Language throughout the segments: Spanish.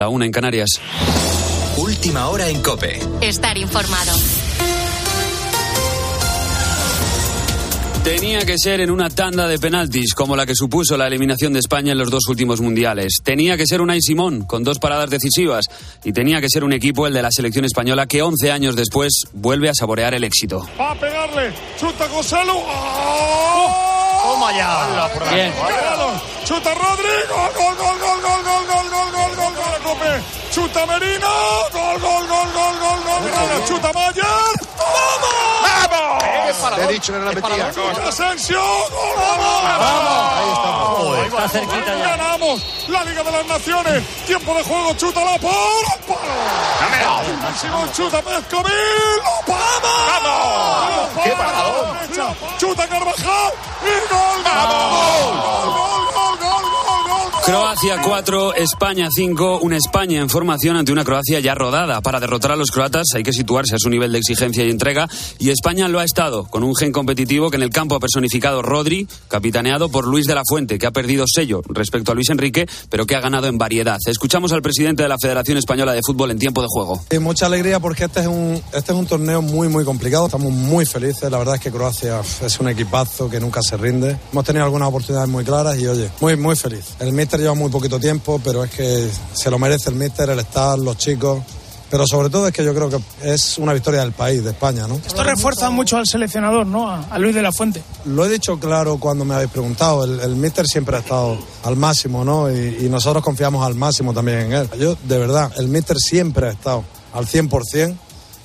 La una en Canarias. Última hora en Cope. Estar informado. Tenía que ser en una tanda de penaltis, como la que supuso la eliminación de España en los dos últimos mundiales. Tenía que ser Unai Simón, con dos paradas decisivas. Y tenía que ser un equipo, el de la selección española, que 11 años después vuelve a saborear el éxito. Va a pegarle. Chuta Gonzalo. ¡Oh! Toma ya. Chuta Rodrigo. Gol, gol, gol, gol, gol, gol, Chuta Merino. Gol, gol, gol, gol, gol, gol. Chuta Mayer. ¡Vamos! ¡Vamos! Te he dicho que no la metía. Chuta Asensio. Gol, ¡Vamos! Vamos. Ahí estamos. Está cerquita ya. Ganamos la Liga de las Naciones. Tiempo de juego. Chuta la por. ¡Palo! Simón chuta Pezcovil. ¡Vamos! ¡Qué paradón! Chuta Carvajal. Y gol. ¡Vamos! Gol, gol. Croacia 4, España 5, una España en formación ante una Croacia ya rodada. Para derrotar a los croatas hay que situarse a su nivel de exigencia y entrega y España lo ha estado, con un gen competitivo que en el campo ha personificado Rodri, capitaneado por Luis de la Fuente, que ha perdido sello respecto a Luis Enrique, pero que ha ganado en variedad. Escuchamos al presidente de la Federación Española de Fútbol en tiempo de juego. Y mucha alegría porque este es un este es un torneo muy muy complicado. Estamos muy felices. La verdad es que Croacia es un equipazo que nunca se rinde. Hemos tenido algunas oportunidades muy claras y oye, muy muy feliz. El míster lleva muy poquito tiempo, pero es que se lo merece el míster, el staff, los chicos. Pero sobre todo es que yo creo que es una victoria del país, de España, ¿no? Esto refuerza mucho al seleccionador, ¿no? A, a Luis de la Fuente. Lo he dicho claro cuando me habéis preguntado. El, el míster siempre ha estado al máximo, ¿no? Y, y nosotros confiamos al máximo también en él. Yo, de verdad, el míster siempre ha estado al 100%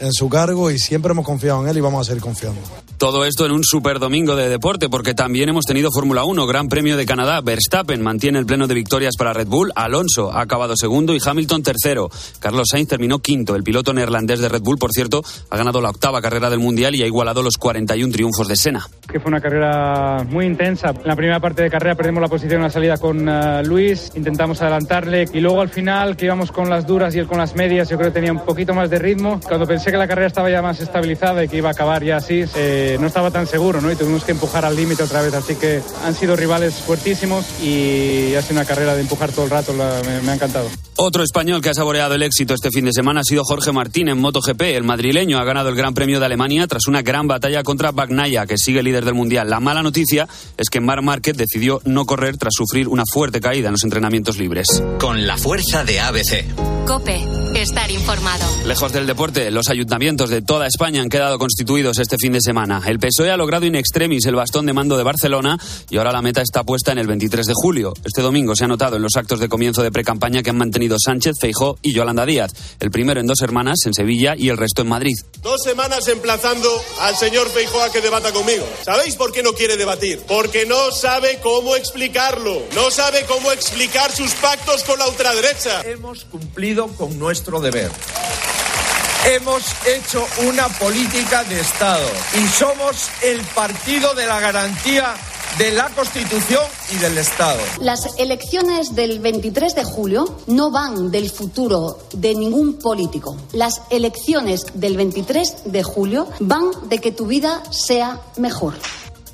en su cargo y siempre hemos confiado en él y vamos a seguir confiando. Todo esto en un super domingo de deporte, porque también hemos tenido Fórmula 1, Gran Premio de Canadá. Verstappen mantiene el pleno de victorias para Red Bull, Alonso ha acabado segundo y Hamilton tercero. Carlos Sainz terminó quinto. El piloto neerlandés de Red Bull, por cierto, ha ganado la octava carrera del Mundial y ha igualado los 41 triunfos de Senna. que fue una carrera muy intensa. En la primera parte de carrera perdimos la posición en la salida con eh, Luis, intentamos adelantarle y luego al final que íbamos con las duras y él con las medias, yo creo que tenía un poquito más de ritmo. Cuando pensé que la carrera estaba ya más estabilizada y que iba a acabar ya así, eh, no estaba tan seguro, ¿no? Y tuvimos que empujar al límite otra vez, así que han sido rivales fuertísimos y ha sido una carrera de empujar todo el rato, la- me- me ha encantado. Otro español que ha saboreado el éxito este fin de semana ha sido Jorge Martín en MotoGP. El madrileño ha ganado el Gran Premio de Alemania tras una gran batalla contra Bagnaia, que sigue líder del Mundial. La mala noticia es que Marc Márquez decidió no correr tras sufrir una fuerte caída en los entrenamientos libres. Con la fuerza de ABC. Cope, estar informado. Lejos del deporte, los ayuntamientos de toda España han quedado constituidos este fin de semana. El PSOE ha logrado in extremis el bastón de mando de Barcelona y ahora la meta está puesta en el 23 de julio. Este domingo se ha notado en los actos de comienzo de precampaña que han mantenido Sánchez, Feijó y Yolanda Díaz. El primero en dos hermanas, en Sevilla, y el resto en Madrid. Dos semanas emplazando al señor Feijóo a que debata conmigo. ¿Sabéis por qué no quiere debatir? Porque no sabe cómo explicarlo. No sabe cómo explicar sus pactos con la ultraderecha. Hemos cumplido con nuestro deber. Hemos hecho una política de Estado y somos el partido de la garantía de la Constitución y del Estado. Las elecciones del 23 de julio no van del futuro de ningún político. Las elecciones del 23 de julio van de que tu vida sea mejor.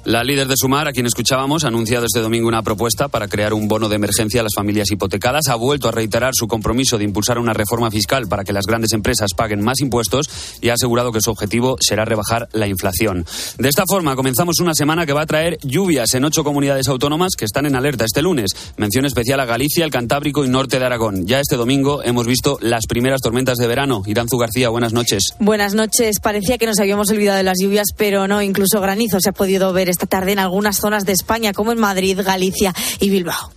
La líder de Sumar, a quien escuchábamos, ha anunciado este domingo una propuesta para crear un bono de emergencia a las familias hipotecadas. Ha vuelto a reiterar su compromiso de impulsar una reforma fiscal para que las grandes empresas paguen más impuestos y ha asegurado que su objetivo será rebajar la inflación. De esta forma, comenzamos una semana que va a traer lluvias en ocho comunidades autónomas que están en alerta este lunes. Mención especial a Galicia, el Cantábrico y norte de Aragón. Ya este domingo hemos visto las primeras tormentas de verano. Iranzu García, buenas noches. Buenas noches. Parecía que nos habíamos olvidado de las lluvias, pero no. Incluso granizo se ha podido ver esta tarde en algunas zonas de España, como en Madrid, Galicia y Bilbao.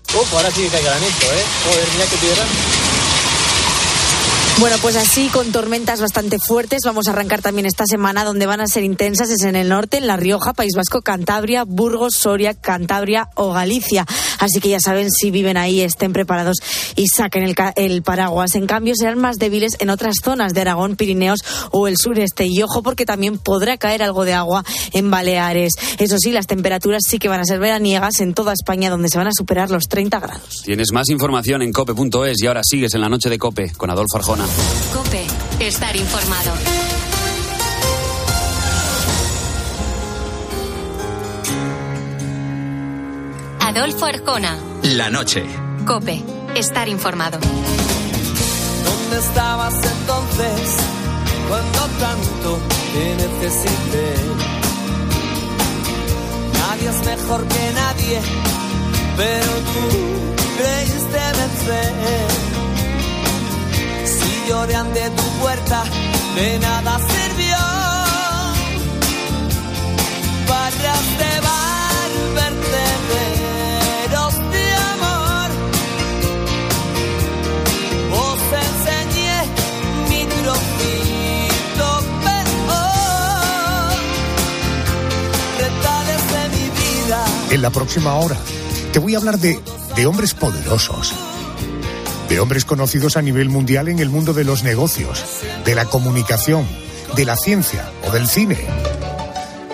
Bueno, pues así, con tormentas bastante fuertes, vamos a arrancar también esta semana, donde van a ser intensas, es en el norte, en La Rioja, País Vasco, Cantabria, Burgos, Soria, Cantabria o Galicia. Así que ya saben, si viven ahí, estén preparados y saquen el, paraguas. En cambio, serán más débiles en otras zonas de Aragón, Pirineos o el sureste. Y ojo, porque también podrá caer algo de agua en Baleares. Eso sí, las temperaturas sí que van a ser veraniegas en toda España, donde se van a superar los 30 grados. Tienes más información en cope.es y ahora sigues en la noche de Cope con Adolfo Arjona. Cope, estar informado. Adolfo Arjona, La noche. Cope, estar informado. entonces cuando tanto te necesité. Nadie es mejor que nadie, pero tú creíste vencer. Si lloré ante tu puerta, de nada sirvió. Barras de bar, vertederos de amor. Os enseñé mi trocito peor. Retales de mi vida. En la próxima hora te voy a hablar de, de hombres poderosos, de hombres conocidos a nivel mundial en el mundo de los negocios, de la comunicación, de la ciencia o del cine.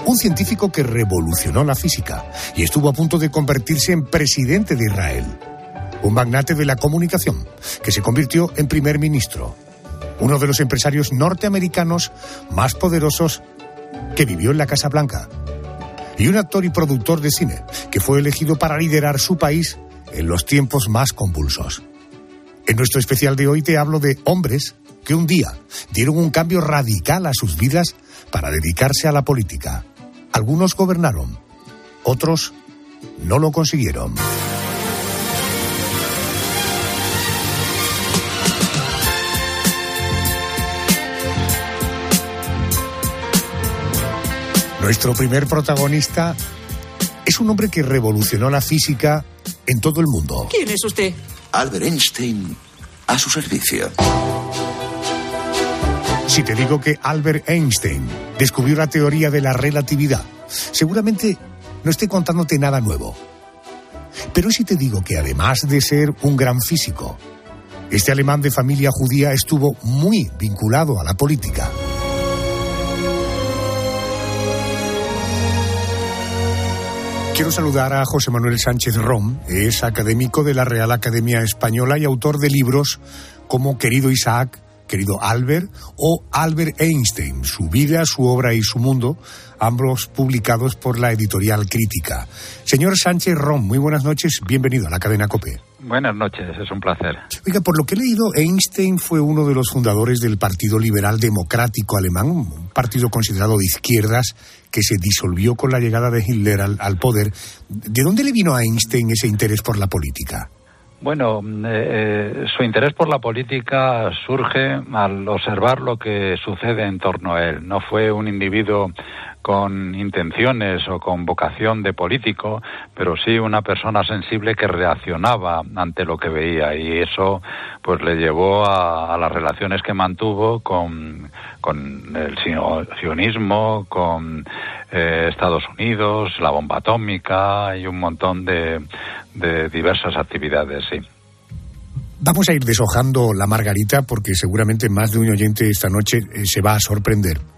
Un científico que revolucionó la física y estuvo a punto de convertirse en presidente de Israel. Un magnate de la comunicación que se convirtió en primer ministro. Uno de los empresarios norteamericanos más poderosos que vivió en la Casa Blanca y un actor y productor de cine que fue elegido para liderar su país en los tiempos más convulsos. En nuestro especial de hoy te hablo de hombres que un día dieron un cambio radical a sus vidas para dedicarse a la política. Algunos gobernaron, otros no lo consiguieron. Nuestro primer protagonista es un hombre que revolucionó la física en todo el mundo. ¿Quién es usted? Albert Einstein a su servicio. Si te digo que Albert Einstein descubrió la teoría de la relatividad, seguramente no estoy contándote nada nuevo. Pero si te digo que además de ser un gran físico, este alemán de familia judía estuvo muy vinculado a la política. Quiero saludar a José Manuel Sánchez Rom, es académico de la Real Academia Española y autor de libros como Querido Isaac, Querido Albert o Albert Einstein, su vida, su obra y su mundo, ambos publicados por la editorial Crítica. Señor Sánchez Rom, muy buenas noches, bienvenido a la cadena COPE. Buenas noches, es un placer. Oiga, por lo que he leído, Einstein fue uno de los fundadores del Partido Liberal Democrático Alemán, un partido considerado de izquierdas que se disolvió con la llegada de Hitler al, al poder. ¿De dónde le vino a Einstein ese interés por la política? Bueno, eh, su interés por la política surge al observar lo que sucede en torno a él. No fue un individuo con intenciones o con vocación de político, pero sí una persona sensible que reaccionaba ante lo que veía y eso pues le llevó a, las relaciones que mantuvo con, con el sionismo, con eh, Estados Unidos, la bomba atómica y un montón de, de diversas actividades, sí. Vamos a ir deshojando la margarita porque seguramente más de un oyente esta noche eh, se va a sorprender.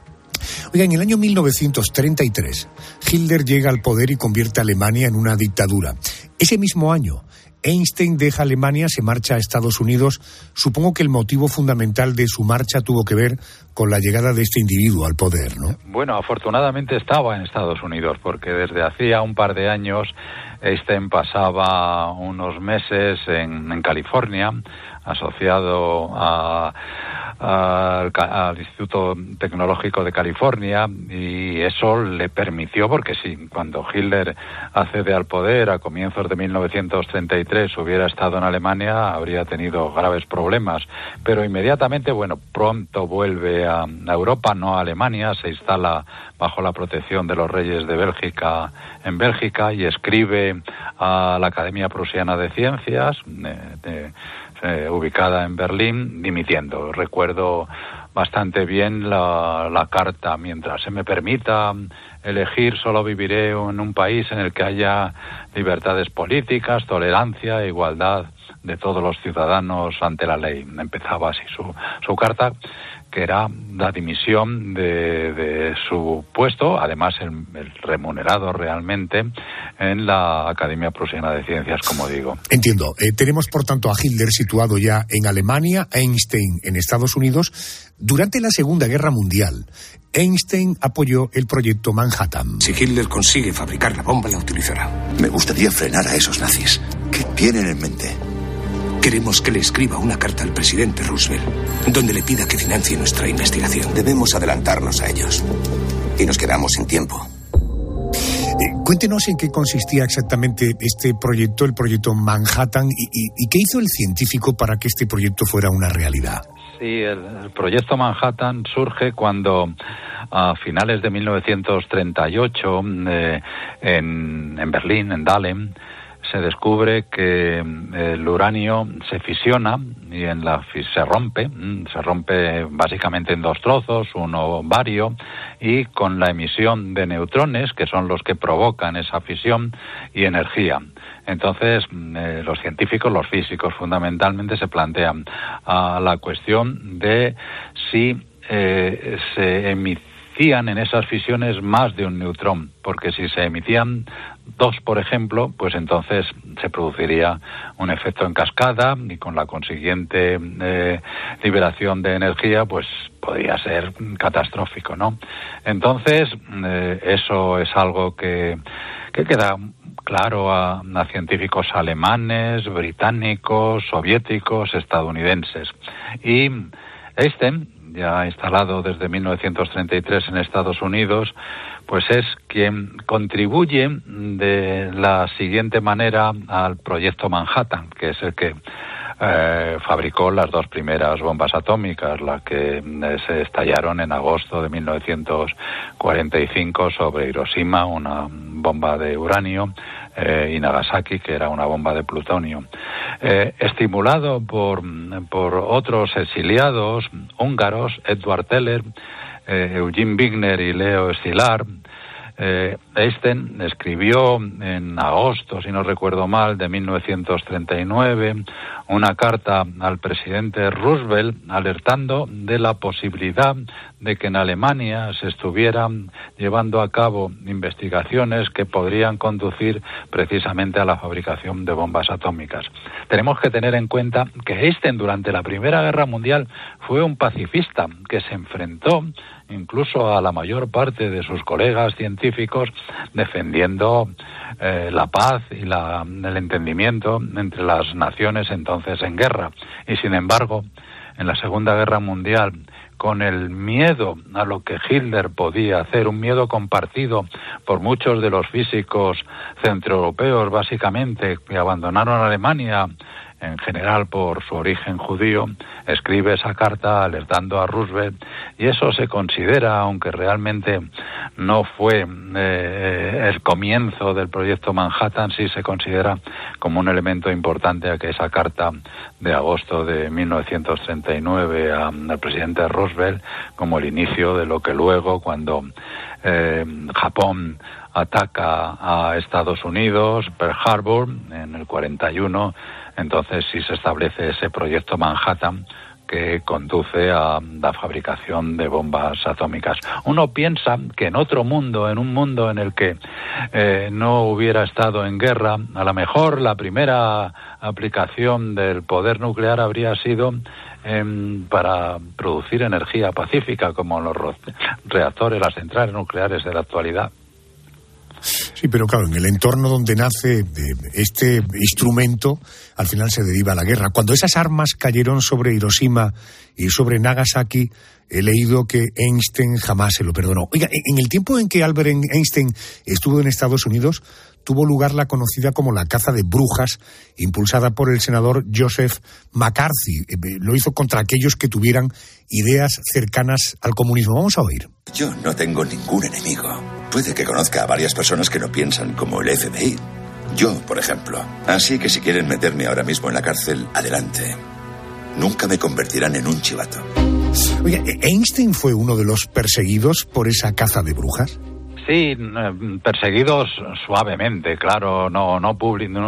Oiga, en el año 1933, Hitler llega al poder y convierte a Alemania en una dictadura. Ese mismo año, Einstein deja Alemania, se marcha a Estados Unidos. Supongo que el motivo fundamental de su marcha tuvo que ver con la llegada de este individuo al poder, ¿no? Bueno, afortunadamente estaba en Estados Unidos, porque desde hacía un par de años Einstein pasaba unos meses en, en California, asociado a, al, al, Instituto Tecnológico de California y eso le permitió, porque si cuando Hitler accede al poder a comienzos de 1933 hubiera estado en Alemania habría tenido graves problemas, pero inmediatamente, bueno, pronto vuelve a, a Europa, no a Alemania, se instala bajo la protección de los reyes de Bélgica en Bélgica y escribe a la Academia Prusiana de Ciencias, de, eh, ubicada en Berlín, dimitiendo. Recuerdo bastante bien la, carta. Mientras se me permita elegir, solo viviré en un país en el que haya libertades políticas, tolerancia e igualdad de todos los ciudadanos ante la ley. Empezaba así su, su carta que era la dimisión de, de su puesto, además el, el, remunerado realmente en la Academia Prusiana de Ciencias, como digo. Entiendo. Eh, tenemos, por tanto, a Hitler situado ya en Alemania, Einstein en Estados Unidos. Durante la Segunda Guerra Mundial, Einstein apoyó el proyecto Manhattan. Si Hitler consigue fabricar la bomba, la utilizará. Me gustaría frenar a esos nazis. ¿Qué tienen en mente? Queremos que le escriba una carta al presidente Roosevelt, donde le pida que financie nuestra investigación. Debemos adelantarnos a ellos. Y nos quedamos sin tiempo. Eh, cuéntenos en qué consistía exactamente este proyecto, el proyecto Manhattan, y, y- y qué hizo el científico para que este proyecto fuera una realidad. El, proyecto Manhattan surge cuando a finales de 1938 eh, en, en Berlín, en Dahlem, se descubre que mm, el uranio se fisiona y en la se rompe, mm, se rompe básicamente en dos trozos, uno vario, y con la emisión de neutrones, que son los que provocan esa fisión, y energía. Entonces, mm, eh, los científicos, los físicos fundamentalmente, se plantean a la cuestión de si eh, se emitían en esas fisiones más de un neutrón, porque si se emitían dos, por ejemplo, pues entonces se produciría un efecto en cascada y con la consiguiente eh, liberación de energía, pues podría ser catastrófico, ¿no? Entonces, eh, eso es algo que, que queda claro a, científicos alemanes, británicos, soviéticos, estadounidenses. Y Einstein, ya instalado desde 1933 en Estados Unidos, pues es quien contribuye de la siguiente manera al proyecto Manhattan, que es el que eh, fabricó las dos primeras bombas atómicas, las que eh, se estallaron en agosto de 1945 sobre Hiroshima, una bomba de uranio, eh, y Nagasaki, que era una bomba de plutonio. Eh, estimulado por, por otros exiliados húngaros, Edward Teller, eh, Eugene Wigner y Leo Szilard, eh, Einstein escribió en agosto, si no recuerdo mal, de 1939 una carta al presidente Roosevelt alertando de la posibilidad de que en Alemania se estuvieran llevando a cabo investigaciones que podrían conducir precisamente a la fabricación de bombas atómicas. Tenemos que tener en cuenta que Einstein durante la Primera Guerra Mundial fue un pacifista que se enfrentó incluso a la mayor parte de sus colegas científicos defendiendo eh, la paz y la, el entendimiento entre las naciones entonces en guerra. Y sin embargo, en la Segunda Guerra Mundial, con el miedo a lo que Hitler podía hacer, un miedo compartido por muchos de los físicos centroeuropeos, básicamente, que abandonaron Alemania en general por su origen judío, escribe esa carta alertando a Roosevelt y eso se considera, aunque realmente no fue eh, el comienzo del proyecto Manhattan, sí se considera como un elemento importante a que esa carta de agosto de 1939 a- al presidente Roosevelt como el inicio de lo que luego, cuando eh, Japón ataca a Estados Unidos, Pearl Harbor, en el 41, entonces sí se establece ese proyecto Manhattan que conduce a la fabricación de bombas atómicas. Uno piensa que en otro mundo, en un mundo en el que eh, no hubiera estado en guerra, a lo mejor la primera aplicación del poder nuclear habría sido em, para producir energía pacífica, como los reactores, las centrales nucleares de la actualidad. Sí, pero claro, en el entorno donde nace eh, este instrumento, al final se deriva la guerra. Cuando esas armas cayeron sobre Hiroshima y sobre Nagasaki, he leído que Einstein jamás se lo perdonó. Oiga, en el tiempo en que Albert Einstein estuvo en Estados Unidos, tuvo lugar la conocida como la caza de brujas, impulsada por el senador Joseph McCarthy. Eh, eh, Lo hizo contra aquellos que tuvieran ideas cercanas al comunismo. Vamos a oír. Yo no tengo ningún enemigo. Puede que conozca a varias personas que no piensan como el FBI. Yo, por ejemplo. Así que si quieren meterme ahora mismo en la cárcel, adelante. Nunca me convertirán en un chivato. Oiga, ¿e- ¿Einstein fue uno de los perseguidos por esa caza de brujas? Sí, eh, perseguidos suavemente, claro, no, no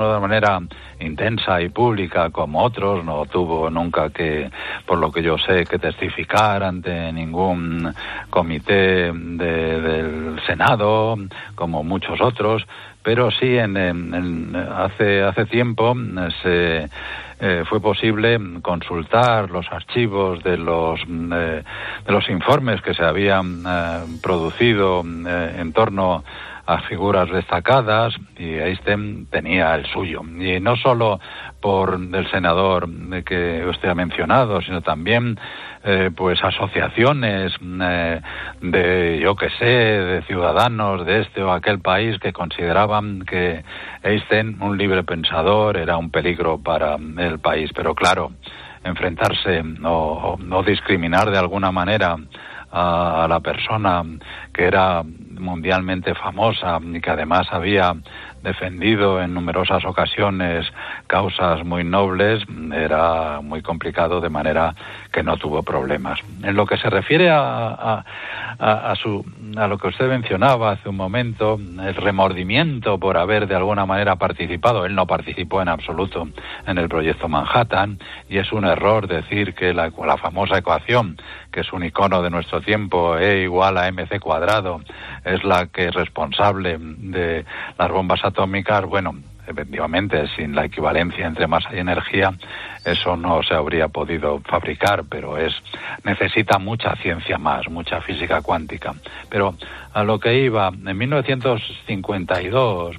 de una manera intensa y pública como otros, no tuvo nunca que, por lo que yo sé, que testificar ante ningún comité de- del Senado, como muchos otros, pero sí en, en- en- hace, hace tiempo eh, se eh, fue posible consultar los archivos de los mm, eh, de los informes que se habían eh, producido eh, en torno figuras destacadas y Einstein tenía el suyo. Y no solo por el senador que usted ha mencionado, sino también eh, pues asociaciones eh, de, yo que sé, de ciudadanos de este o aquel país que consideraban que Einstein, un libre pensador, era un peligro para el país. Pero claro, enfrentarse o, no discriminar de alguna manera a, la persona que era mundialmente famosa y que además había defendido en numerosas ocasiones causas muy nobles, era muy complicado de manera que no tuvo problemas. En lo que se refiere a, a, su, a lo que usted mencionaba hace un momento, el remordimiento por haber de alguna manera participado, él no participó en absoluto en el proyecto Manhattan y es un error decir que la, la famosa ecuación, que es un icono de nuestro tiempo, E igual a mc cuadrado, es la que es responsable de las bombas atómicas, bueno, efectivamente, sin la equivalencia entre masa y energía, eso no se habría podido fabricar, pero es necesita mucha ciencia más, mucha física cuántica. Pero a lo que iba, en 1952,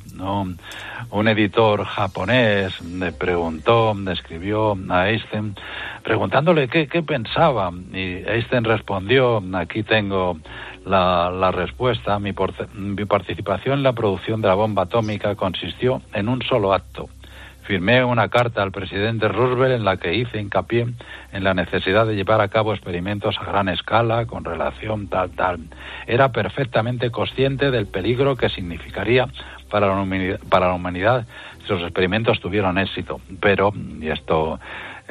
un editor japonés le preguntó, le escribió a Einstein, preguntándole qué, qué pensaba, y Einstein respondió, aquí tengo la, respuesta, mi, mi participación en la producción de la bomba atómica consistió en un solo acto. Firmé una carta al presidente Roosevelt en la que hice hincapié en la necesidad de llevar a cabo experimentos a gran escala con relación tal tal. Era perfectamente consciente del peligro que significaría para la humanidad, para la humanidad si los experimentos tuvieron éxito. Pero, y esto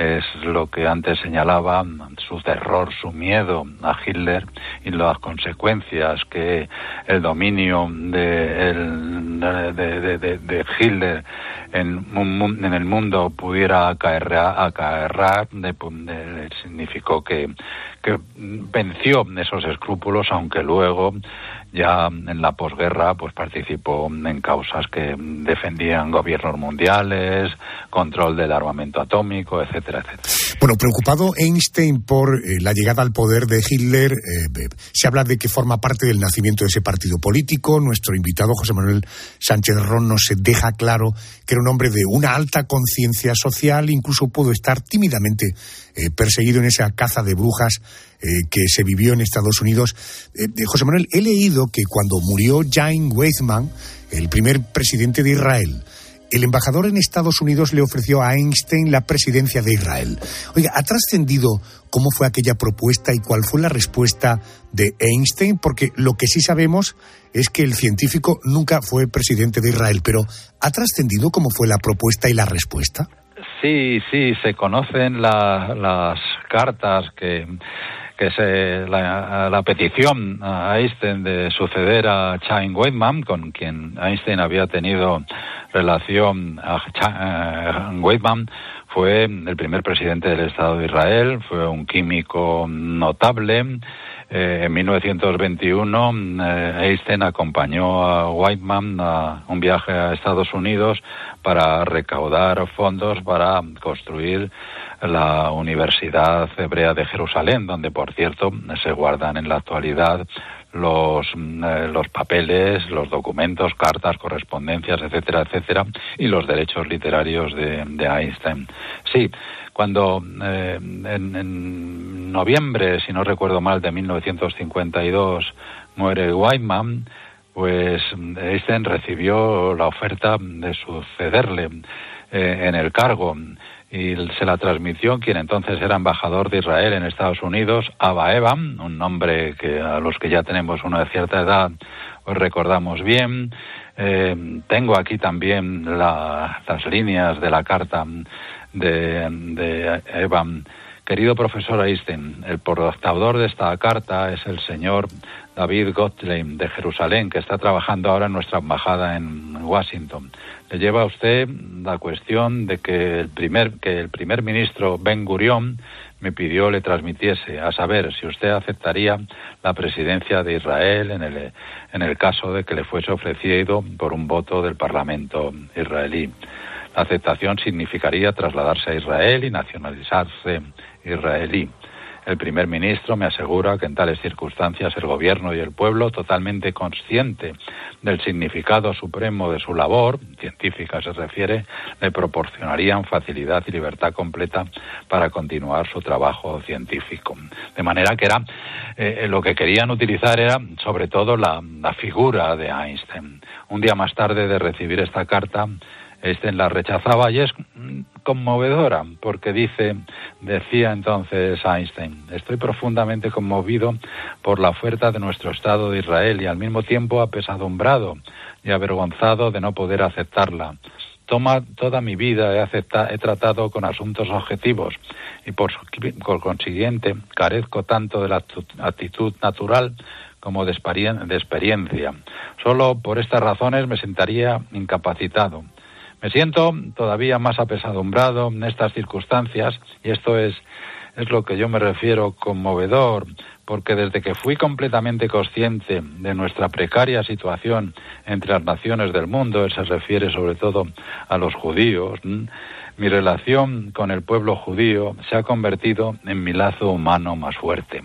es lo que antes señalaba, su terror, su miedo a Hitler y las consecuencias que el dominio de, Hitler en, en, el mundo pudiera acarrear, significó que, que venció esos escrúpulos, aunque luego ya en la posguerra pues participó en causas que defendían gobiernos mundiales, control del armamento atómico, etcétera, etcétera. Bueno, preocupado Einstein por eh, la llegada al poder de Hitler, eh, se habla de que forma parte del nacimiento de ese partido político. Nuestro invitado José Manuel Sánchez Ron nos deja claro que era un hombre de una alta conciencia social, incluso pudo estar tímidamente eh, perseguido en esa caza de brujas eh, que se vivió en Estados Unidos. Eh, José Manuel, he leído que cuando murió Jaime Weizmann, el primer presidente de Israel, el embajador en Estados Unidos le ofreció a Einstein la presidencia de Israel. Oiga, ¿ha trascendido cómo fue aquella propuesta y cuál fue la respuesta de Einstein? Porque lo que sí sabemos es que el científico nunca fue presidente de Israel, pero ¿ha trascendido cómo fue la propuesta y la respuesta? Sí, sí, se conocen las cartas que que se la, petición a Einstein de suceder a Chaim Weizmann, con quien Einstein había tenido relación a Weizmann, fue el primer presidente del Estado de Israel, fue un químico notable, eh, en 1921 eh, Einstein acompañó a Whiteman a un viaje a Estados Unidos para recaudar fondos para construir la Universidad Hebrea de Jerusalén, donde por cierto se guardan en la actualidad los, eh, los papeles, los documentos, cartas, correspondencias, etcétera, etcétera, y los derechos literarios de, de Einstein. Sí, cuando eh, en, noviembre, si no recuerdo mal, de 1952 muere Weizmann, pues Einstein recibió la oferta de sucederle eh, en el cargo y se la transmitió quien entonces era embajador de Israel en Estados Unidos, Abba Eban, un nombre que a los que ya tenemos una cierta edad os recordamos bien. Eh, tengo aquí también las líneas de la carta de, de Evan. Querido profesor Einstein, el portador de esta carta es el señor David Gottlieb de Jerusalén, que está trabajando ahora en nuestra embajada en Washington. Le lleva usted la cuestión de que el primer, que el primer ministro Ben Gurion me pidió le transmitiese, a saber si usted aceptaría la presidencia de Israel en el, en el caso de que le fuese ofrecido por un voto del Parlamento israelí. La aceptación significaría trasladarse a Israel y nacionalizarse israelí. El primer ministro me asegura que en tales circunstancias el gobierno y el pueblo, totalmente consciente del significado supremo de su labor, científica se refiere, le proporcionarían facilidad y libertad completa para continuar su trabajo científico. De manera que era eh, lo que querían utilizar era sobre todo la, la figura de Einstein. Un día más tarde de recibir esta carta, Einstein la rechazaba y es conmovedora porque dice, decía entonces Einstein, estoy profundamente conmovido por la oferta de nuestro Estado de Israel y al mismo tiempo apesadumbrado y avergonzado de no poder aceptarla. Toma, toda mi vida he, tratado con asuntos objetivos y por, por consiguiente carezco tanto de la actitud natural como de experiencia. Solo por estas razones me sentaría incapacitado. Me siento todavía más apesadumbrado en estas circunstancias y esto es, es lo que yo me refiero conmovedor, porque desde que fui completamente consciente de nuestra precaria situación entre las naciones del mundo, él se refiere sobre todo a los judíos, mi relación con el pueblo judío se ha convertido en mi lazo humano más fuerte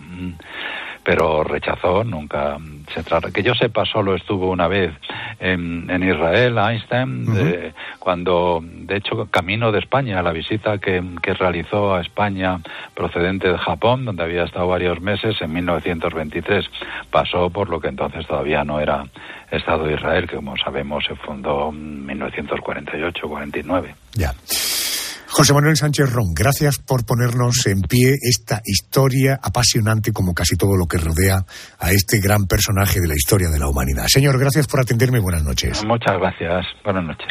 pero rechazó, nunca se trata. Que yo sepa, solo estuvo una vez en, en Israel, Einstein, de, cuando, de hecho, camino de España, la visita que, que, realizó a España procedente de Japón, donde había estado varios meses, en 1923, pasó por lo que entonces todavía no era Estado de Israel, que como sabemos se fundó en 1948-49. Ya. José Manuel Sánchez Ron, gracias por ponernos en pie esta historia apasionante como casi todo lo que rodea a este gran personaje de la historia de la humanidad. Señor, gracias por atenderme. Buenas noches. Muchas gracias. Buenas noches.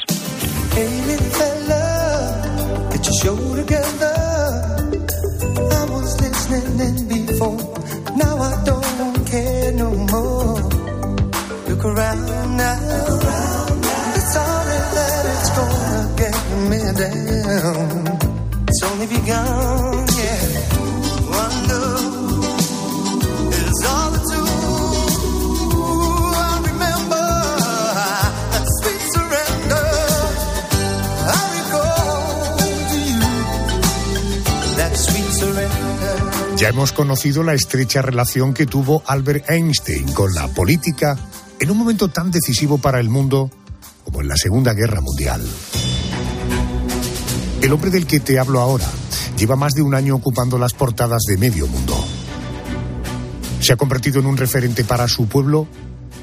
Ya hemos conocido la estrecha relación que tuvo Albert Einstein con la política en un momento tan decisivo para el mundo como en la Segunda Guerra Mundial. El hombre del que te hablo ahora lleva más de un año ocupando las portadas de medio mundo. Se ha convertido en un referente para su pueblo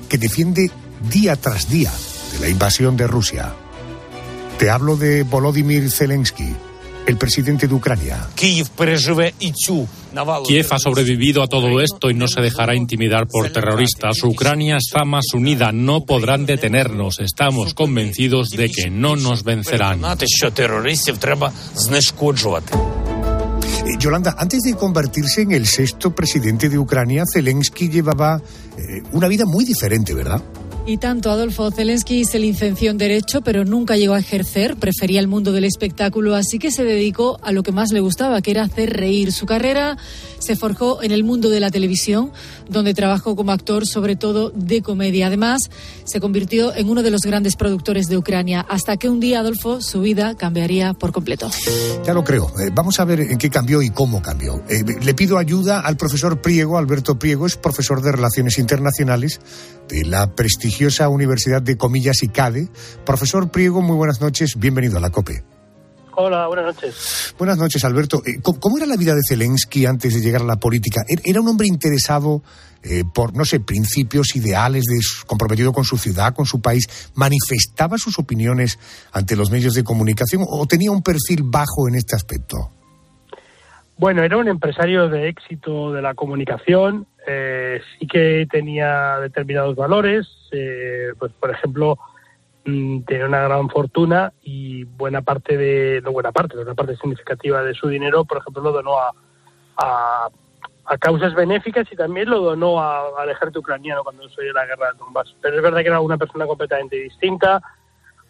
que defiende día tras día de la invasión de Rusia. Te hablo de Volodymyr Zelensky, el presidente de Ucrania. Kiev ha sobrevivido a todo esto y no se dejará intimidar por terroristas. Ucrania está más unida, no podrán detenernos. Estamos convencidos de que no nos vencerán. Eh, Yolanda, antes de convertirse en el sexto presidente de Ucrania, Zelensky llevaba eh, una vida muy diferente, ¿verdad? Y tanto Adolfo Zelensky se licenció en Derecho, pero nunca llegó a ejercer, prefería el mundo del espectáculo, así que se dedicó a lo que más le gustaba, que era hacer reír. Su carrera se forjó en el mundo de la televisión, donde trabajó como actor, sobre todo de comedia. Además, se convirtió en uno de los grandes productores de Ucrania, hasta que un día, Adolfo, su vida cambiaría por completo. Ya lo creo. Eh, vamos a ver en qué cambió y cómo cambió. Eh, le pido ayuda al profesor Priego, Alberto Priego, es profesor de Relaciones Internacionales de la prestigiosa Universidad de Comillas y CADE. Profesor Priego, muy buenas noches, bienvenido a la COPE. Hola, buenas noches. Buenas noches, Alberto. Eh, ¿Cómo era la vida de Zelensky antes de llegar a la política? ¿Er-, ¿Era un hombre interesado eh, por, no sé, principios, ideales, de, comprometido con su ciudad, con su país? ¿Manifestaba sus opiniones ante los medios de comunicación o tenía un perfil bajo en este aspecto? Bueno, era un empresario de éxito de la comunicación, eh, sí que tenía determinados valores, pues por ejemplo, Mm, tiene una gran fortuna y buena parte de, no buena parte, una parte significativa de su dinero, por ejemplo, lo donó a, a, causas benéficas y también lo donó al ejército ucraniano cuando se la guerra de Donbass. Pero es verdad que era una persona completamente distinta,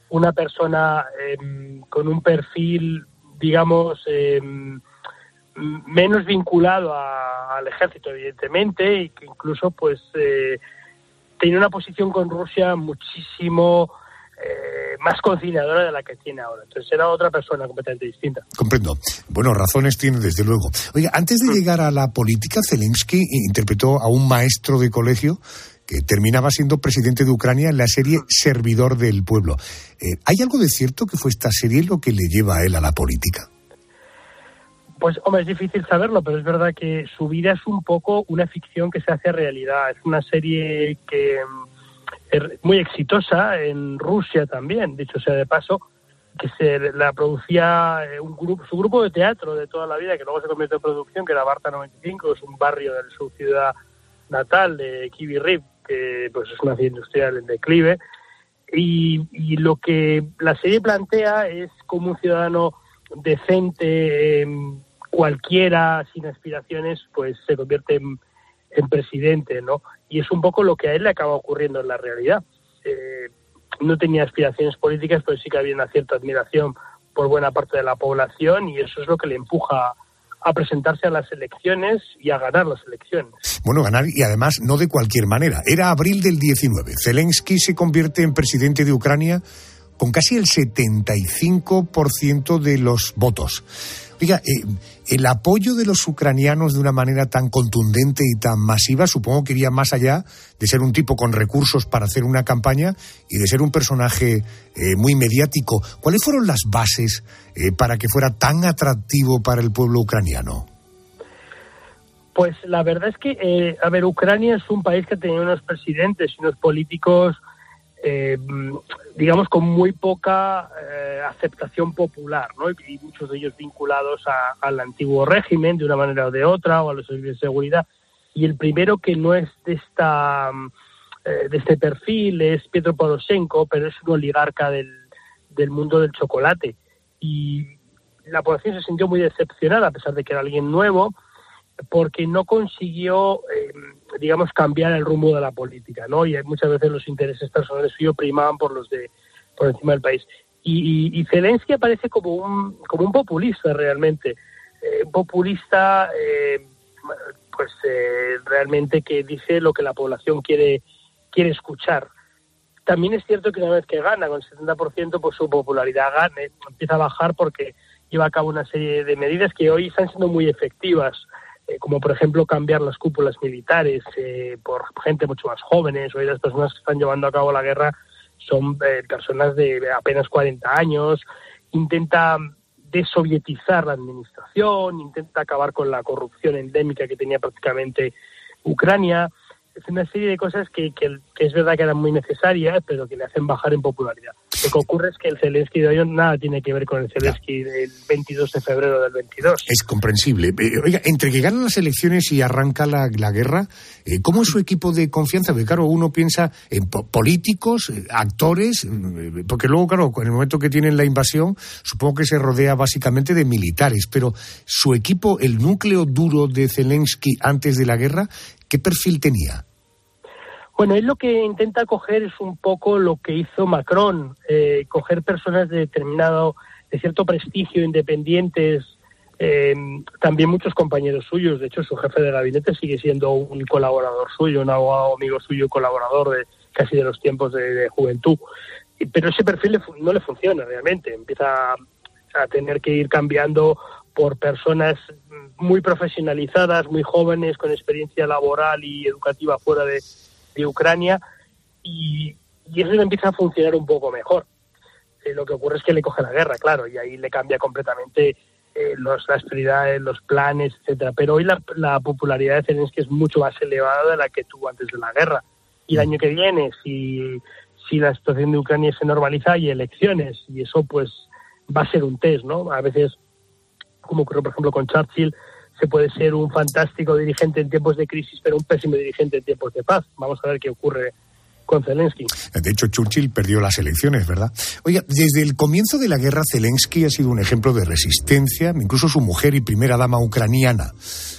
una persona em, con un perfil, digamos, em, menos vinculado al ejército, evidentemente, y que incluso, pues, eh, tenía una posición con Rusia muchísimo eh, más conciliadora de la que tiene ahora. Entonces era otra persona completamente distinta. Comprendo. Bueno, razones tiene desde luego. Oiga, antes de llegar a la política, Zelensky interpretó a un maestro de colegio que terminaba siendo presidente de Ucrania en la serie Servidor del Pueblo. Eh, ¿Hay algo de cierto que fue esta serie lo que le lleva a él a la política? Pues, hombre, es difícil saberlo, pero es verdad que su vida es un poco una ficción que se hace realidad. Es una serie que mm, es muy exitosa en Rusia también, dicho sea de paso, que se la producía eh, un grupo, su grupo de teatro de toda la vida, que luego se convirtió en producción, que era Barta 95, es un barrio de su ciudad natal, de Kivi Rip, que pues es una ciudad industrial en declive. Y, y lo que la serie plantea es como un ciudadano decente, eh, cualquiera, sin aspiraciones, pues se convierte en, en presidente, ¿no? Y es un poco lo que a él le acaba ocurriendo en la realidad. Eh, no tenía aspiraciones políticas, pero sí que había una cierta admiración por buena parte de la población y eso es lo que le empuja a presentarse a las elecciones y a ganar las elecciones. Bueno, ganar y además no de cualquier manera. Era abril del 19. Zelensky se convierte en presidente de Ucrania con casi el 75% de los votos. Oiga, eh, el apoyo de los ucranianos de una manera tan contundente y tan masiva supongo que iría más allá de ser un tipo con recursos para hacer una campaña y de ser un personaje eh, muy mediático. ¿Cuáles fueron las bases eh, para que fuera tan atractivo para el pueblo ucraniano? Pues la verdad es que, eh, a ver, Ucrania es un país que tenía unos presidentes y unos políticos, eh, digamos, con muy poca eh, aceptación popular, ¿no? Y, muchos de ellos vinculados al antiguo régimen de una manera o de otra, o a los servicios de seguridad. Y el primero que no es de esta eh, este perfil es Pietro Poroshenko, pero es un oligarca del mundo del chocolate. Y la población se sintió muy decepcionada, a pesar de que era alguien nuevo, porque no consiguió, eh, digamos, cambiar el rumbo de la política, ¿no? Y muchas veces los intereses personales suyos primaban por los de por encima del país. Y, y, y Zelensky aparece como un como un populista realmente, Eh, populista, eh, pues eh, realmente que dice lo que la población quiere quiere escuchar. También es cierto que una vez que gana con el 70%, pues su popularidad gana, empieza a bajar porque lleva a cabo una serie de medidas que hoy están siendo muy efectivas, eh, como por ejemplo cambiar las cúpulas militares eh, por gente mucho más jóvenes. Hoy las personas que están llevando a cabo la guerra son eh, personas de apenas 40 años. Intenta desovietizar la administración, intenta acabar con la corrupción endémica que tenía prácticamente Ucrania. Es una serie de cosas que, que, que es verdad que eran muy necesarias, pero que le hacen bajar en popularidad. Lo que ocurre es que el Zelensky de hoy nada tiene que ver con el Zelensky del 22 de febrero del 22. Es comprensible. Eh, Oiga, entre que ganan las elecciones y arranca la, la guerra, eh, ¿cómo es su equipo de confianza? Porque claro, uno piensa en po- políticos, eh, actores, porque luego, claro, en el momento que tienen la invasión, supongo que se rodea básicamente de militares, pero su equipo, el núcleo duro de Zelensky antes de la guerra, ¿qué perfil tenía? Bueno, él lo que intenta coger es un poco lo que hizo Macron, eh, coger personas de determinado, de cierto prestigio, independientes, eh, también muchos compañeros suyos. De hecho, su jefe de gabinete sigue siendo un colaborador suyo, un abogado amigo suyo, colaborador de casi de los tiempos de, de juventud. Pero ese perfil no le funciona realmente. Empieza a tener que ir cambiando por personas muy profesionalizadas, muy jóvenes, con experiencia laboral y educativa fuera de, de Ucrania, y, eso empieza a funcionar un poco mejor. Eh, lo que ocurre es que le coge la guerra, claro, y ahí le cambia completamente eh, los, las prioridades, los planes, etcétera. Pero hoy la, la popularidad de Zelensky es mucho más elevada de la que tuvo antes de la guerra. Y el año que viene, si, si la situación de Ucrania se normaliza, hay elecciones, y eso pues va a ser un test, ¿no? A veces, como ocurrió por ejemplo con Churchill, se puede ser un fantástico dirigente en tiempos de crisis, pero un pésimo dirigente en tiempos de paz. Vamos a ver qué ocurre con Zelensky. De hecho, Churchill perdió las elecciones, ¿verdad? Oiga, desde el comienzo de la guerra, Zelensky ha sido un ejemplo de resistencia, incluso su mujer y primera dama ucraniana.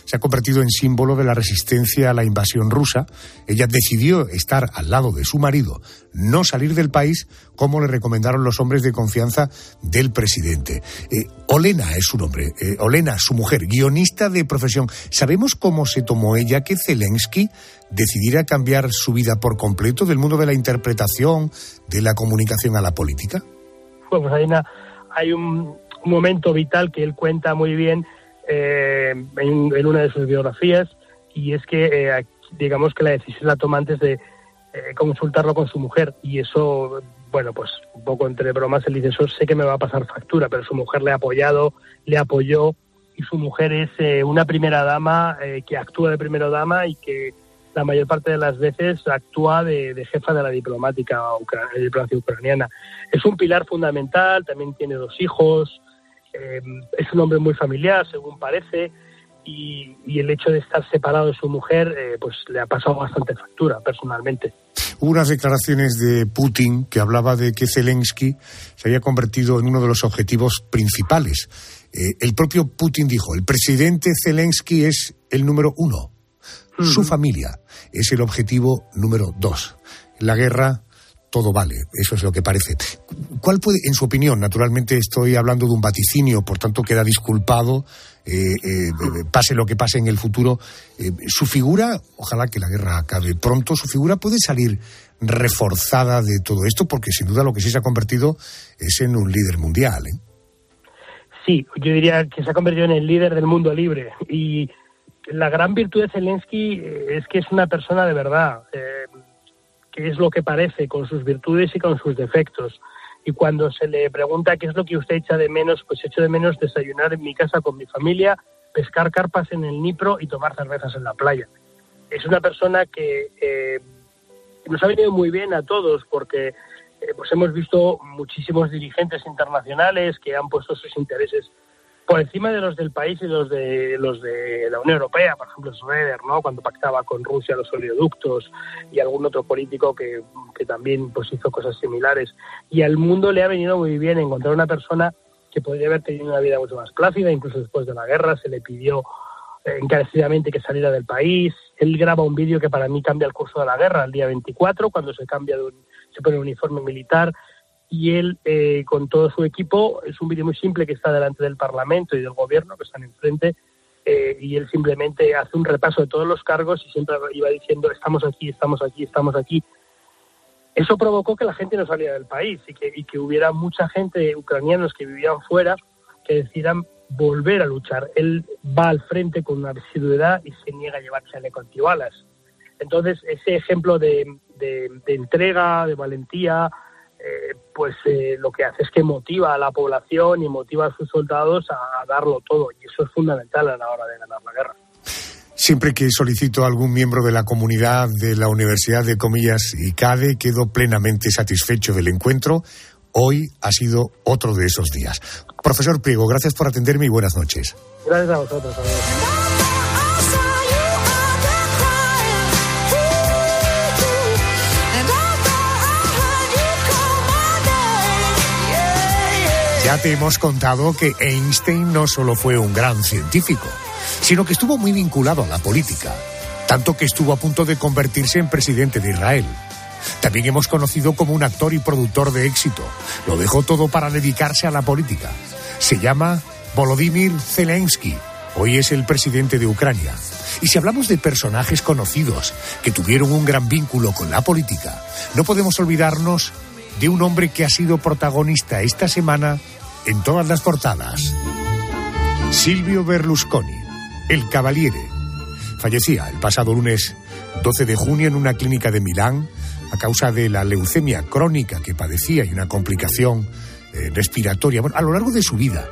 Se ha convertido en símbolo de la resistencia a la invasión rusa. Ella decidió estar al lado de su marido, no salir del país, como le recomendaron los hombres de confianza del presidente. Eh, Olena es su nombre, eh, Olena, su mujer, guionista de profesión. ¿Sabemos cómo se tomó ella que Zelensky decidiera cambiar su vida por completo del mundo de la interpretación, de la comunicación a la política? Pues hay, hay un momento vital que él cuenta muy bien eh, en, en una de sus biografías y es que eh, digamos que la decisión la toma antes de eh, consultarlo con su mujer y eso bueno pues un poco entre bromas él dice eso sé que me va a pasar factura pero su mujer le ha apoyado le apoyó y su mujer es eh, una primera dama que actúa de primera dama y que la mayor parte de las veces actúa de, jefa de la diplomática ucraniana. Es un pilar fundamental también tiene dos hijos eh, es un hombre muy familiar, según parece, y, y el hecho de estar separado de su mujer, eh, pues le ha pasado bastante factura personalmente. Hubo unas declaraciones de Putin que hablaba de que Zelensky se había convertido en uno de los objetivos principales. Eh, el propio Putin dijo, el presidente Zelensky es el número uno. Su familia es el objetivo número dos. La guerra todo vale, eso es lo que parece. ¿Cuál puede, en su opinión, naturalmente estoy hablando de un vaticinio, por tanto queda disculpado, eh, eh, pase lo que pase en el futuro, eh, su figura, ojalá que la guerra acabe pronto, su figura puede salir reforzada de todo esto, porque sin duda lo que sí se ha convertido es en un líder mundial. Sí, yo diría que se ha convertido en el líder del mundo libre. Y la gran virtud de Zelensky es que es una persona de verdad, que es lo que parece, con sus virtudes y con sus defectos. Y cuando se le pregunta qué es lo que usted echa de menos, pues echo de menos desayunar en mi casa con mi familia, pescar carpas en el Nipro y tomar cervezas en la playa. Es una persona que eh, nos ha venido muy bien a todos porque eh, pues hemos visto muchísimos dirigentes internacionales que han puesto sus intereses por encima de los del país y los de los de la Unión Europea, por ejemplo Schroeder, ¿no? cuando pactaba con Rusia los oleoductos y algún otro político que, que también pues hizo cosas similares. Y al mundo le ha venido muy bien encontrar una persona que podría haber tenido una vida mucho más plácida, incluso después de la guerra se le pidió encarecidamente que saliera del país. Él graba un vídeo que para mí cambia el curso de la guerra, el día 24, cuando se cambia de un, se pone un uniforme militar y él eh, con todo su equipo, es un vídeo muy simple que está delante del Parlamento y del Gobierno, que están enfrente, eh, y él simplemente hace un repaso de todos los cargos y siempre iba diciendo estamos aquí, estamos aquí, estamos aquí. Eso provocó que la gente no saliera del país y que, y que hubiera mucha gente, ucranianos que vivían fuera, que decidieran volver a luchar. Él va al frente con una asiduidad y se niega a llevar chaleco antibalas. Entonces, ese ejemplo de, de, de entrega, de valentía, eh, pues eh, lo que hace es que motiva a la población y motiva a sus soldados a, a darlo todo. Y eso es fundamental a la hora de ganar la guerra. Siempre que solicito a algún miembro de la comunidad de la Universidad de Comillas y CADE, quedo plenamente satisfecho del encuentro. Hoy ha sido otro de esos días. Profesor Priego, gracias por atenderme y buenas noches. Gracias a vosotros. Adiós. Ya te hemos contado que Einstein no solo fue un gran científico, sino que estuvo muy vinculado a la política, tanto que estuvo a punto de convertirse en presidente de Israel. También hemos conocido como un actor y productor de éxito. Lo dejó todo para dedicarse a la política. Se llama Volodymyr Zelensky. Hoy es el presidente de Ucrania. Y si hablamos de personajes conocidos que tuvieron un gran vínculo con la política, no podemos olvidarnos de un hombre que ha sido protagonista esta semana en todas las portadas. Silvio Berlusconi, el Cavaliere. Fallecía el pasado lunes 12 de junio en una clínica de Milán a causa de la leucemia crónica que padecía y una complicación eh, respiratoria. Bueno, a lo largo de su vida,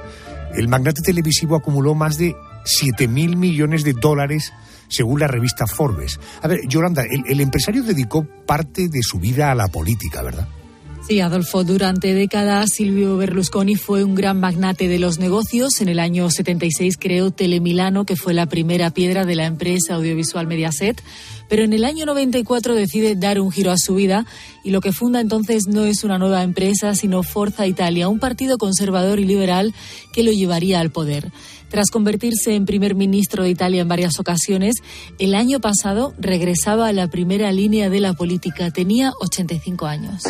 el magnate televisivo acumuló más de 7 mil millones de dólares según la revista Forbes. A ver, Yolanda, el, el empresario dedicó parte de su vida a la política, ¿verdad? Sí, Adolfo, durante décadas Silvio Berlusconi fue un gran magnate de los negocios. En el año 76 creó Telemilano, que fue la primera piedra de la empresa audiovisual Mediaset. Pero en el año 94 decide dar un giro a su vida y lo que funda entonces no es una nueva empresa, sino Forza Italia, un partido conservador y liberal que lo llevaría al poder. Tras convertirse en primer ministro de Italia en varias ocasiones, el año pasado regresaba a la primera línea de la política. Tenía 85 años.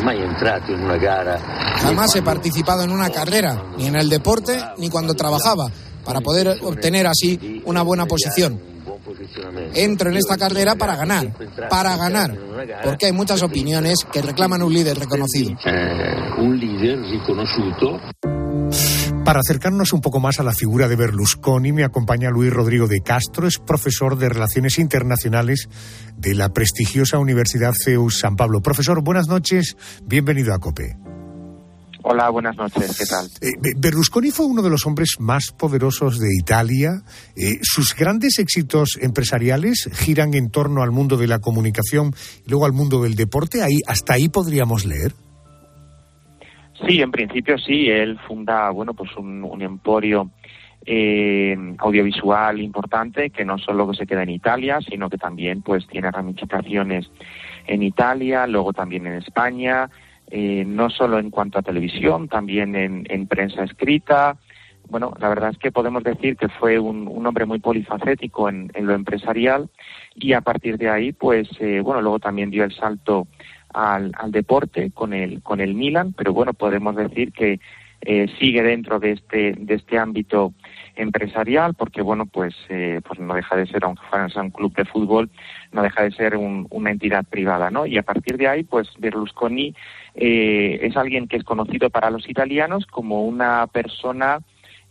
Jamás he participado en una carrera, ni en el deporte, ni cuando trabajaba, para poder obtener así una buena posición. Entro en esta carrera para ganar, para ganar, porque hay muchas opiniones que reclaman un líder reconocido. un líder reconocido. Para acercarnos un poco más a la figura de Berlusconi, me acompaña Luis Rodrigo de Castro, es profesor de Relaciones Internacionales de la prestigiosa Universidad CEUS San Pablo. Profesor, buenas noches, bienvenido a COPE. Hola, buenas noches, ¿qué tal? Eh, Berlusconi fue uno de los hombres más poderosos de Italia. Eh, sus grandes éxitos empresariales giran en torno al mundo de la comunicación y luego al mundo del deporte. Ahí, hasta ahí podríamos leer. Sí, en principio sí. Él funda, bueno, pues un, un emporio eh, audiovisual importante que no solo se queda en Italia, sino que también, pues, tiene ramificaciones en Italia, luego también en España. Eh, no solo en cuanto a televisión, también en, en, prensa escrita. Bueno, la verdad es que podemos decir que fue un, un hombre muy polifacético en, en, lo empresarial y a partir de ahí, pues, eh, bueno, luego también dio el salto al, al, deporte con el, con el Milan, pero bueno, podemos decir que eh, sigue dentro de este, de este ámbito empresarial porque bueno pues eh, pues no deja de ser aunque fuera un club de fútbol no deja de ser un, una entidad privada no y a partir de ahí pues Berlusconi eh, es alguien que es conocido para los italianos como una persona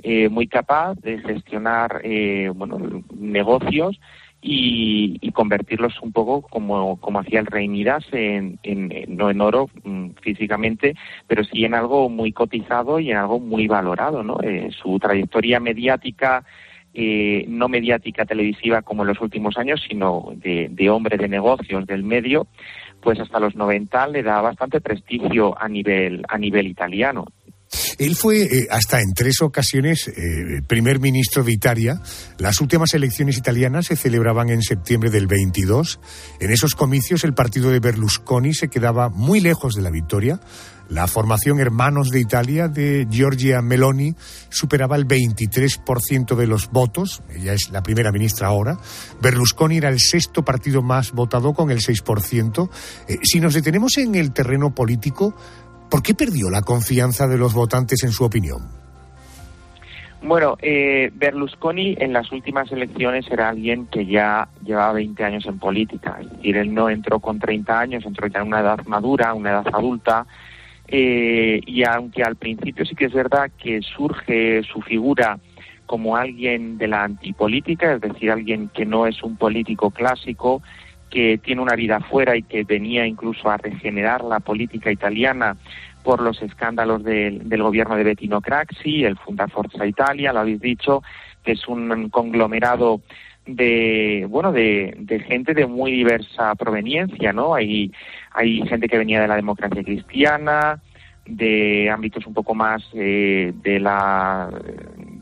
eh, muy capaz de gestionar eh, bueno negocios y, y, convertirlos un poco como, como hacía el rey Midas, en, en, no en oro mm, físicamente, pero sí en algo muy cotizado y en algo muy valorado. ¿no? Eh, su trayectoria mediática, eh, no mediática televisiva como en los últimos años, sino de, de, hombre de negocios del medio, pues hasta los 90 le da bastante prestigio a nivel, a nivel italiano. Él fue eh, hasta en tres ocasiones eh, primer ministro de Italia. Las últimas elecciones italianas se celebraban en septiembre del 22. En esos comicios el partido de Berlusconi se quedaba muy lejos de la victoria. La formación Hermanos de Italia de Giorgia Meloni superaba el 23% de los votos. Ella es la primera ministra ahora. Berlusconi era el sexto partido más votado con el 6%. Eh, si nos detenemos en el terreno político, ¿Por qué perdió la confianza de los votantes en su opinión? Bueno, eh, Berlusconi en las últimas elecciones era alguien que ya llevaba 20 años en política. Es decir, él no entró con 30 años, entró ya en una edad madura, una edad adulta. Eh, y aunque al principio sí que es verdad que surge su figura como alguien de la antipolítica, es decir, alguien que no es un político clásico, que tiene una vida afuera y que venía incluso a regenerar la política italiana por los escándalos del, gobierno de Bettino Craxi, el funda Forza Italia, lo habéis dicho, que es un conglomerado de bueno de, de, gente de muy diversa proveniencia no hay hay gente que venía de la democracia cristiana de ámbitos un poco más eh, de la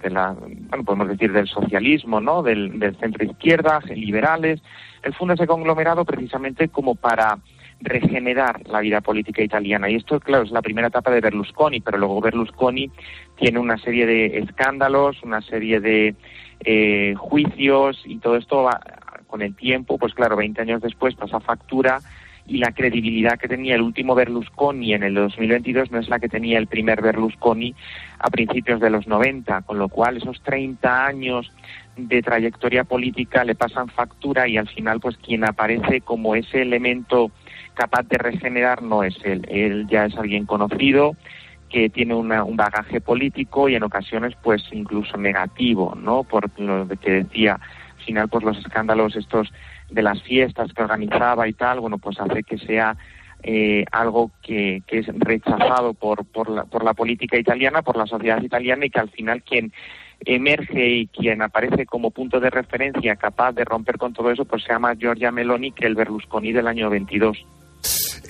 de la bueno podemos decir del socialismo no del, centro izquierda liberales él funda ese conglomerado precisamente como para regenerar la vida política italiana. Y esto, claro, es la primera etapa de Berlusconi, pero luego Berlusconi tiene una serie de escándalos, una serie de eh, juicios y todo esto va, con el tiempo, pues claro, 20 años después pasa factura y la credibilidad que tenía el último Berlusconi en el 2022 no es la que tenía el primer Berlusconi a principios de los 90, con lo cual esos 30 años de trayectoria política le pasan factura y al final pues quien aparece como ese elemento capaz de regenerar no es él, él ya es alguien conocido que tiene una, un bagaje político y en ocasiones pues incluso negativo, ¿no? Por lo que decía, al final pues los escándalos estos de las fiestas que organizaba y tal, bueno, pues hace que sea eh, algo que, que, es rechazado por, por, la, por la política italiana, por la sociedad italiana y que al final quien emerge y quien aparece como punto de referencia capaz de romper con todo eso, pues se llama Giorgia Meloni, que el Berlusconi del año 22.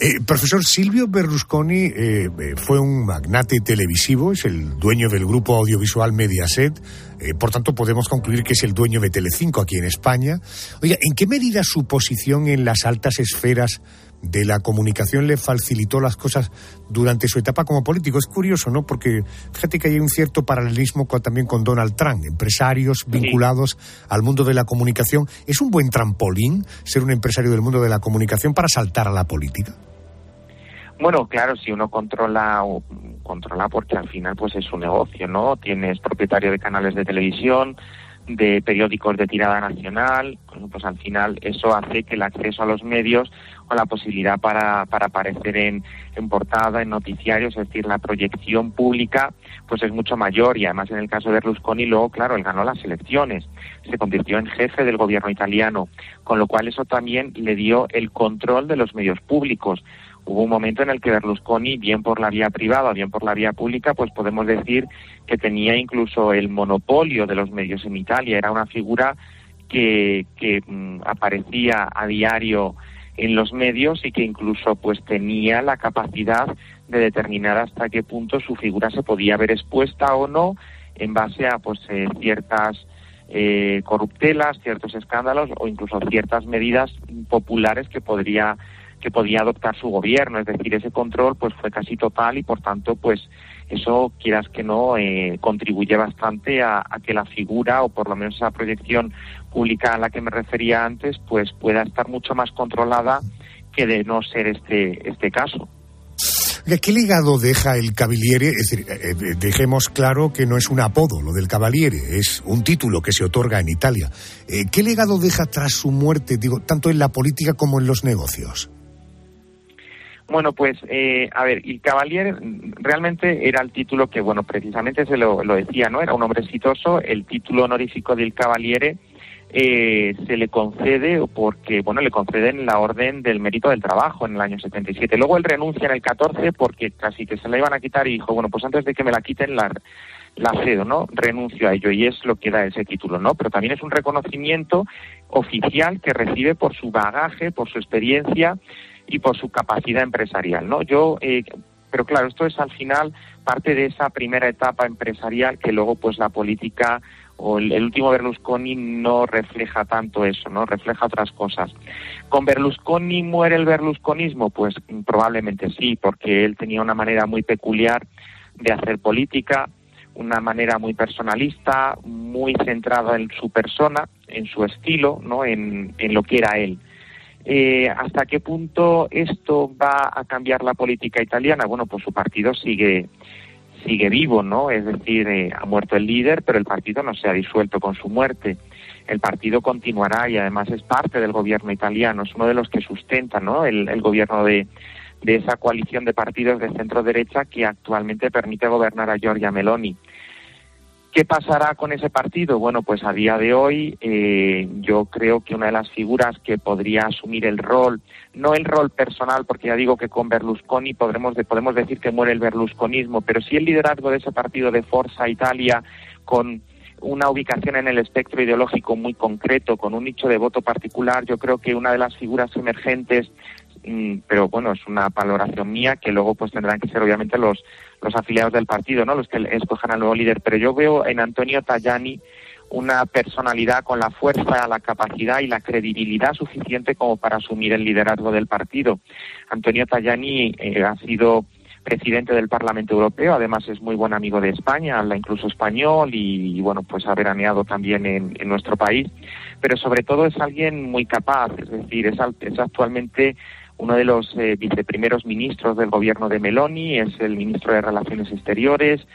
Eh, profesor Silvio Berlusconi eh, fue un magnate televisivo, es el dueño del grupo audiovisual Mediaset, eh, por tanto podemos concluir que es el dueño de Telecinco aquí en España. Oiga, ¿en qué medida su posición en las altas esferas de la comunicación le facilitó las cosas durante su etapa como político. Es curioso, ¿no? Porque fíjate que hay un cierto paralelismo con- también con Donald Trump, empresarios vinculados al mundo de la comunicación. ¿Es un buen trampolín ser un empresario del mundo de la comunicación para saltar a la política? Bueno, claro, si uno controla controla porque al final pues es un negocio, ¿no? Tienes propietario de canales de televisión, de periódicos de tirada nacional, pues al final eso hace que el acceso a los medios o la posibilidad para, para aparecer en, en portada, en noticiarios, es decir, la proyección pública, pues es mucho mayor y además en el caso de Berlusconi luego, claro, él ganó las elecciones, se convirtió en jefe del gobierno italiano, con lo cual eso también le dio el control de los medios públicos. Hubo un momento en el que Berlusconi, bien por la vía privada, bien por la vía pública, pues podemos decir que tenía incluso el monopolio de los medios en Italia. Era una figura que, que mm, aparecía a diario en los medios y que incluso pues tenía la capacidad de determinar hasta qué punto su figura se podía ver expuesta o no en base a pues eh, ciertas eh, corruptelas, ciertos escándalos o incluso ciertas medidas populares que podría que podía adoptar su gobierno, es decir, ese control pues fue casi total y por tanto pues eso quieras que no eh, contribuye bastante a, que la figura o por lo menos esa proyección pública a la que me refería antes pues pueda estar mucho más controlada que de no ser este este caso. ¿Qué legado deja el Cavaliere? Es decir, eh, eh, dejemos claro que no es un apodo lo del Cavaliere, es un título que se otorga en Italia. ¿Qué legado deja tras su muerte, digo, tanto en la política como en los negocios? Bueno, pues, eh, a ver, el Cavalier realmente era el título que, bueno, precisamente se lo, lo decía, ¿no? Era un hombre exitoso. El título honorífico del Cavaliere eh, se le concede porque, bueno, le conceden la Orden del Mérito del Trabajo en el año 77. Luego él renuncia en el 14 porque casi que se la iban a quitar y dijo, bueno, pues antes de que me la quiten la, la cedo, ¿no? Renuncio a ello y es lo que da ese título, ¿no? Pero también es un reconocimiento oficial que recibe por su bagaje, por su experiencia y por su capacidad empresarial, ¿no? Yo, eh, pero claro, esto es al final parte de esa primera etapa empresarial que luego, pues, la política o el, último Berlusconi no refleja tanto eso, ¿no? Refleja otras cosas. ¿Con Berlusconi muere el berlusconismo? Pues mm, probablemente sí, porque él tenía una manera muy peculiar de hacer política, una manera muy personalista, muy centrada en su persona, en su estilo, ¿no? En, en lo que era él. Eh, ¿Hasta qué punto esto va a cambiar la política italiana? Bueno, pues su partido sigue sigue vivo, ¿no? Es decir, eh, ha muerto el líder, pero el partido no se ha disuelto con su muerte. El partido continuará y además es parte del gobierno italiano, es uno de los que sustenta, ¿no? El, el gobierno de, de esa coalición de partidos de centro derecha que actualmente permite gobernar a Giorgia Meloni. ¿Qué pasará con ese partido? Bueno, pues a día de hoy eh, yo creo que una de las figuras que podría asumir el rol, no el rol personal, porque ya digo que con Berlusconi podremos, podemos decir que muere el berlusconismo, pero sí el liderazgo de ese partido de Forza Italia con una ubicación en el espectro ideológico muy concreto, con un nicho de voto particular, yo creo que una de las figuras emergentes mm, pero bueno, es una valoración mía que luego pues tendrán que ser obviamente los los afiliados del partido, ¿no? Los que escojan al nuevo líder, pero yo veo en Antonio Tajani una personalidad con la fuerza, la capacidad y la credibilidad suficiente como para asumir el liderazgo del partido. Antonio Tajani eh, ha sido presidente del Parlamento Europeo, además es muy buen amigo de España, habla incluso español y, bueno, pues ha veraneado también en, en, nuestro país, pero sobre todo es alguien muy capaz, es decir, es, es actualmente uno de los eh, viceprimeros ministros del gobierno de Meloni, es el ministro de Relaciones Exteriores,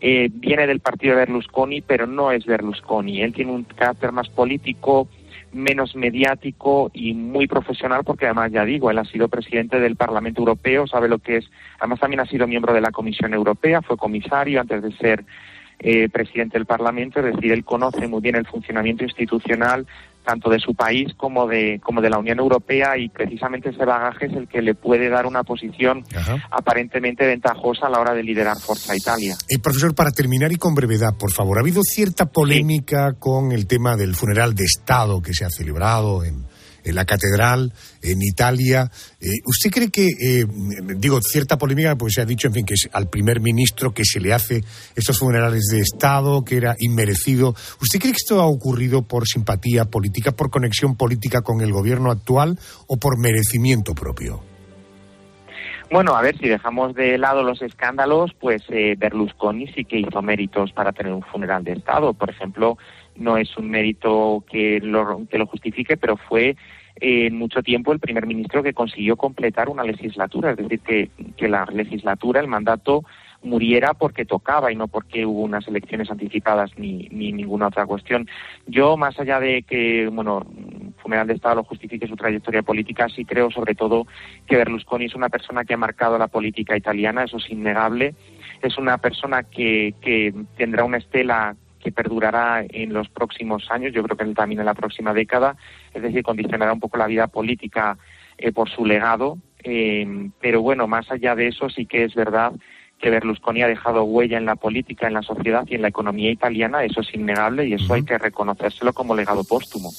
eh, viene del partido de Berlusconi, pero no es Berlusconi. Él tiene un carácter más político, menos mediático y muy profesional, porque además, ya digo, él ha sido presidente del Parlamento Europeo, sabe lo que es, además también ha sido miembro de la Comisión Europea, fue comisario antes de ser eh, presidente del Parlamento, es decir, él conoce muy bien el funcionamiento institucional tanto de su país como de como de la Unión Europea y precisamente ese bagaje es el que le puede dar una posición Ajá. aparentemente ventajosa a la hora de liderar Forza Italia. Eh, profesor, para terminar y con brevedad, por favor, ha habido cierta polémica sí. con el tema del funeral de Estado que se ha celebrado en, en la catedral en Italia. Eh, ¿Usted cree que, eh, digo, cierta polémica, pues se ha dicho, en fin, que es al primer ministro que se le hace estos funerales de Estado, que era inmerecido? ¿Usted cree que esto ha ocurrido por simpatía política, por conexión política con el gobierno actual o por merecimiento propio? Bueno, a ver, si dejamos de lado los escándalos, pues eh, Berlusconi sí que hizo méritos para tener un funeral de Estado. Por ejemplo, no es un mérito que lo, que lo justifique, pero fue eh, en mucho tiempo el primer ministro que consiguió completar una legislatura, es decir, que, que la legislatura, el mandato muriera porque tocaba y no porque hubo unas elecciones anticipadas ni, ni ninguna otra cuestión. Yo, más allá de que, bueno, funeral de Estado lo justifique su trayectoria política, sí creo sobre todo que Berlusconi es una persona que ha marcado la política italiana, eso es innegable. Es una persona que, que tendrá una estela que perdurará en los próximos años, yo creo que también en la próxima década, es decir, condicionará un poco la vida política eh, por su legado. Eh, pero bueno, más allá de eso, sí que es verdad que Berlusconi ha dejado huella en la política, en la sociedad y en la economía italiana, eso es innegable y eso hay que reconocérselo como legado póstumo.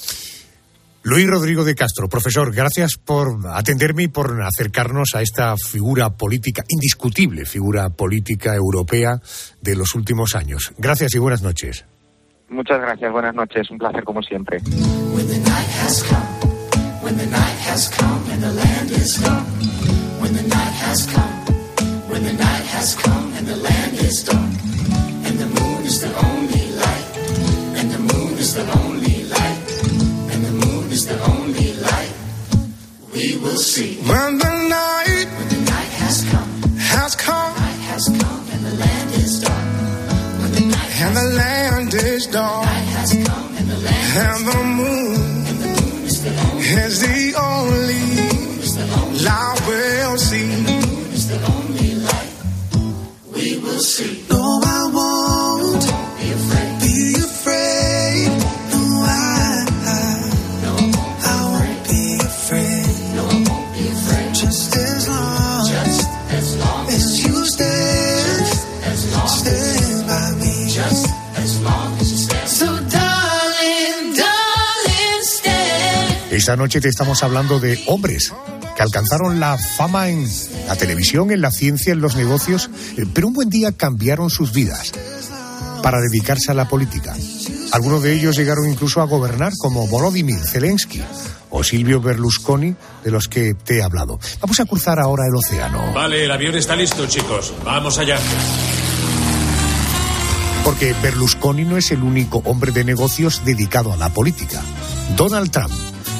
Luis Rodrigo de Castro, profesor, gracias por atenderme y por acercarnos a esta figura política, indiscutible figura política europea de los últimos años. Gracias y buenas noches. Muchas gracias, buenas noches, un placer como siempre. When the night has come, when the night has come and the land is dark. Will see. When the night, when the night has come, has come, night has come and the land is dark. When the night and the land is dark. Night has come and the land and the moon, and the moon is the only, is the only light we'll see. The moon is the only light we will see. Esta noche te estamos hablando de hombres que alcanzaron la fama en la televisión, en la ciencia, en los negocios, eh, pero un buen día cambiaron sus vidas para dedicarse a la política. Algunos de ellos llegaron incluso a gobernar, como Volodymyr Zelensky o Silvio Berlusconi, de los que te he hablado. Vamos a cruzar ahora el océano. Vale, el avión está listo, chicos. Vamos allá. Porque Berlusconi no es el único hombre de negocios dedicado a la política. Donald Trump,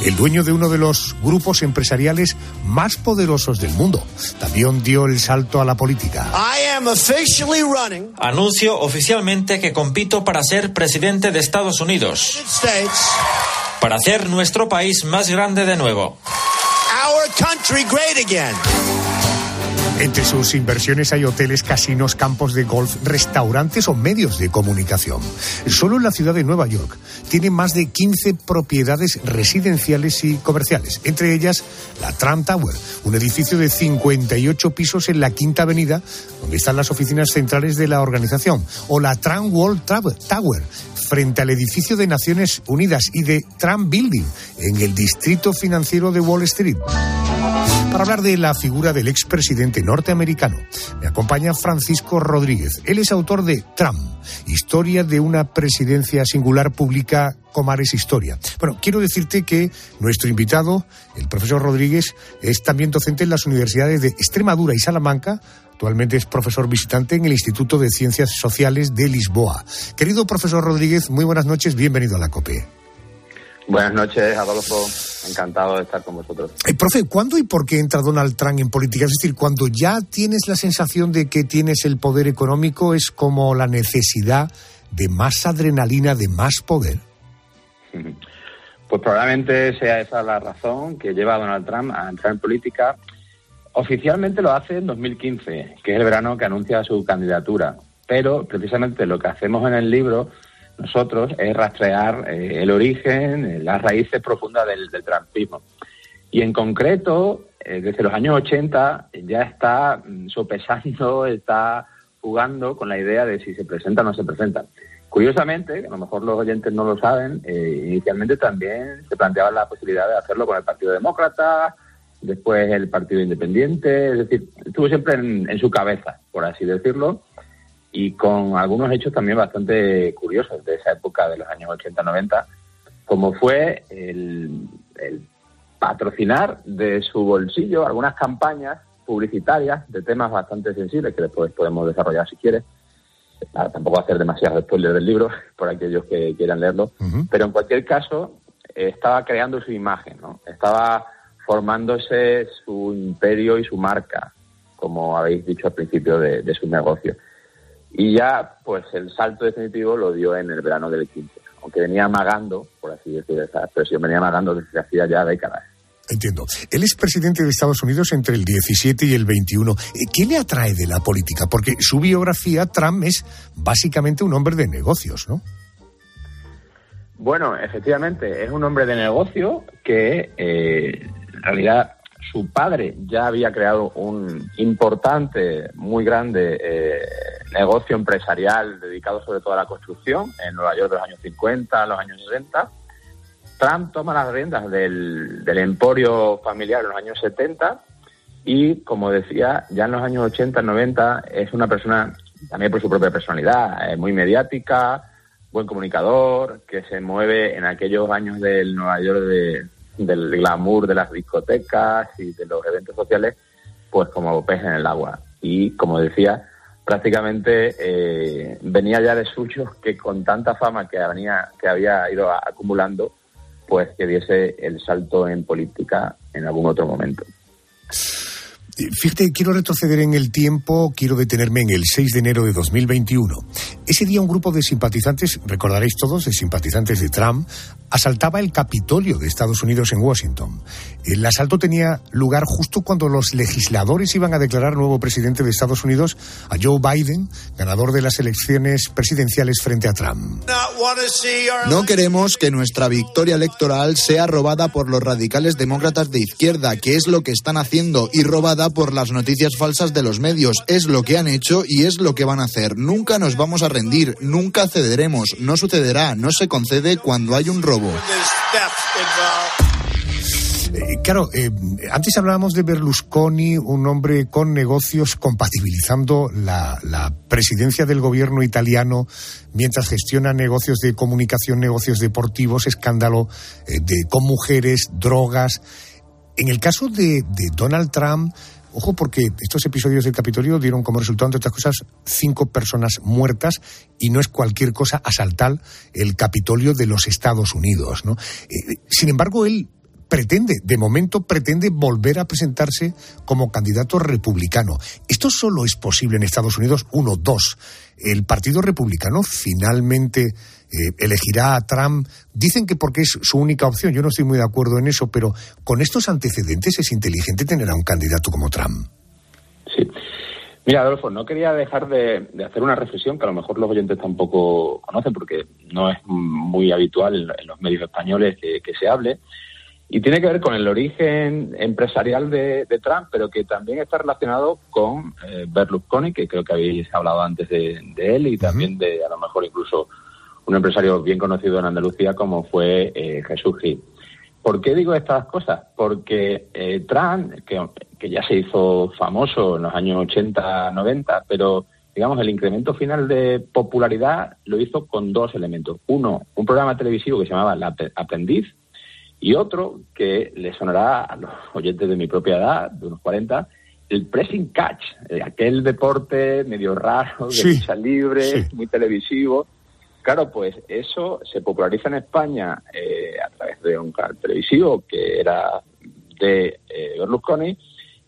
el dueño de uno de los grupos empresariales más poderosos del mundo, también dio el salto a la política. I am officially running Anuncio oficialmente que compito para ser presidente de Estados Unidos, States, para hacer nuestro país más grande de nuevo. our country great again. Entre sus inversiones hay hoteles, casinos, campos de golf, restaurantes o medios de comunicación. Solo en la ciudad de Nueva York tiene más de 15 propiedades residenciales y comerciales, entre ellas la Trump Tower, un edificio de 58 pisos en la Quinta Avenida, donde están las oficinas centrales de la organización, o la Trump World Tower, frente al edificio de Naciones Unidas y de Trump Building, en el distrito financiero de Wall Street. Para hablar de la figura del expresidente norteamericano, me acompaña Francisco Rodríguez. Él es autor de Trump, Historia de una presidencia singular pública Comares Historia. Bueno, quiero decirte que nuestro invitado, el profesor Rodríguez, es también docente en las universidades de Extremadura y Salamanca. Actualmente es profesor visitante en el Instituto de Ciencias Sociales de Lisboa. Querido profesor Rodríguez, muy buenas noches, bienvenido a la COPE. Buenas noches, Adolfo. Encantado de estar con vosotros. Eh, profe, ¿cuándo y por qué entra Donald Trump en política? Es decir, cuando ya tienes la sensación de que tienes el poder económico, es como la necesidad de más adrenalina, de más poder. Pues probablemente sea esa la razón que lleva a Donald Trump a entrar en política. Oficialmente lo hace en 2015, que es el verano que anuncia su candidatura. Pero precisamente lo que hacemos en el libro nosotros es rastrear eh, el origen, eh, las raíces profundas del, del. Y en concreto, eh, desde los años 80 ya está mm, sopesando, está jugando con la idea de si se presenta o no se presenta. Curiosamente, a lo mejor los oyentes no lo saben, inicialmente también se planteaba la posibilidad de hacerlo con el Partido Demócrata, después el Partido Independiente, es decir, estuvo siempre en su cabeza, por así decirlo, y con algunos hechos también bastante curiosos de esa época de los años 80-90, como fue el, el patrocinar de su bolsillo algunas campañas publicitarias de temas bastante sensibles que después podemos desarrollar si quieres. Tampoco hacer demasiado spoiler del libro por aquellos que quieran leerlo, pero en cualquier caso eh, estaba creando su imagen, ¿no? Estaba formándose su imperio y su marca, como habéis dicho al principio de, de su negocio. Y ya, pues el salto definitivo lo dio en el verano del 15, aunque venía amagando, por así decir esa expresión, venía amagando desde hacía ya décadas. Entiendo. Él es presidente de Estados Unidos entre el 17 y el 21. Eh, ¿Qué le atrae de la política? Porque su biografía, Trump, es básicamente un hombre de negocios, ¿no? Bueno, efectivamente, es un hombre de negocio que eh, en realidad su padre ya había creado un importante, muy grande eh, negocio empresarial dedicado sobre todo a la construcción en Nueva York de los años 50, los años 60. Trump toma las riendas del, emporio familiar en los años 70 y, como decía, ya en los años 80, 90 es una persona, también por su propia personalidad, eh, muy mediática, buen comunicador, que se mueve en aquellos años del Nueva York de, del glamour de las discotecas y de los eventos sociales, pues como pez en el agua. Y como decía, prácticamente eh, venía ya de suyo que con tanta fama que venía, que había ido acumulando, pues que diese el salto en política en algún otro momento. Eh, Fíjate, quiero retroceder en el tiempo, quiero detenerme en el 6 de enero de 2021. Ese día un grupo de simpatizantes, recordaréis todos, de simpatizantes de Trump, asaltaba el Capitolio de Estados Unidos en Washington. El asalto tenía lugar justo cuando los legisladores iban a declarar nuevo presidente de Estados Unidos a Joe Biden, ganador de las elecciones presidenciales frente a Trump. No queremos que nuestra victoria electoral sea robada por los radicales demócratas de izquierda, que es lo que están haciendo, y robada por las noticias falsas de los medios. Es lo que han hecho y es lo que van a hacer. Nunca nos vamos a rendir, nunca cederemos, no sucederá, no se concede cuando hay un robo. Eh, claro, eh, antes hablábamos de Berlusconi, un hombre con negocios compatibilizando la, presidencia del gobierno italiano mientras gestiona negocios de comunicación, negocios deportivos, escándalo eh, de, con mujeres, drogas. En el caso de Donald Trump, Ojo porque estos episodios del Capitolio dieron como resultado, entre otras cosas, cinco personas muertas y no es cualquier cosa asaltar el Capitolio de los Estados Unidos. ¿no? Eh, sin embargo, él pretende, de momento pretende volver a presentarse como candidato republicano. Esto solo es posible en Estados Unidos. Uno, dos. El Partido Republicano finalmente eh, elegirá a Trump. Dicen que porque es su única opción. Yo no estoy muy de acuerdo en eso, pero con estos antecedentes es inteligente tener a un candidato como Trump. Sí. Mira, Adolfo, no quería dejar de, de, hacer una reflexión que a lo mejor los oyentes tampoco conocen porque no es muy habitual en, en los medios españoles que, que, se hable. Y tiene que ver con el origen empresarial de, de Trump, pero que también está relacionado con eh, Berlusconi, que creo que habéis hablado antes de, de él, y también de a lo mejor incluso un empresario bien conocido en Andalucía como fue eh, Jesús Gil. ¿Por qué digo estas cosas? Porque eh, Trump, que, que, ya se hizo famoso en los años 80, 90, pero digamos el incremento final de popularidad lo hizo con dos elementos. Uno, un programa televisivo que se llamaba La Aprendiz y otro que le sonará a los oyentes de mi propia edad, de unos 40, el pressing catch, eh, aquel deporte medio raro, de sí, lucha libre, sí. muy televisivo, Claro, pues eso se populariza en España eh, a través de un canal televisivo que era de eh, Berlusconi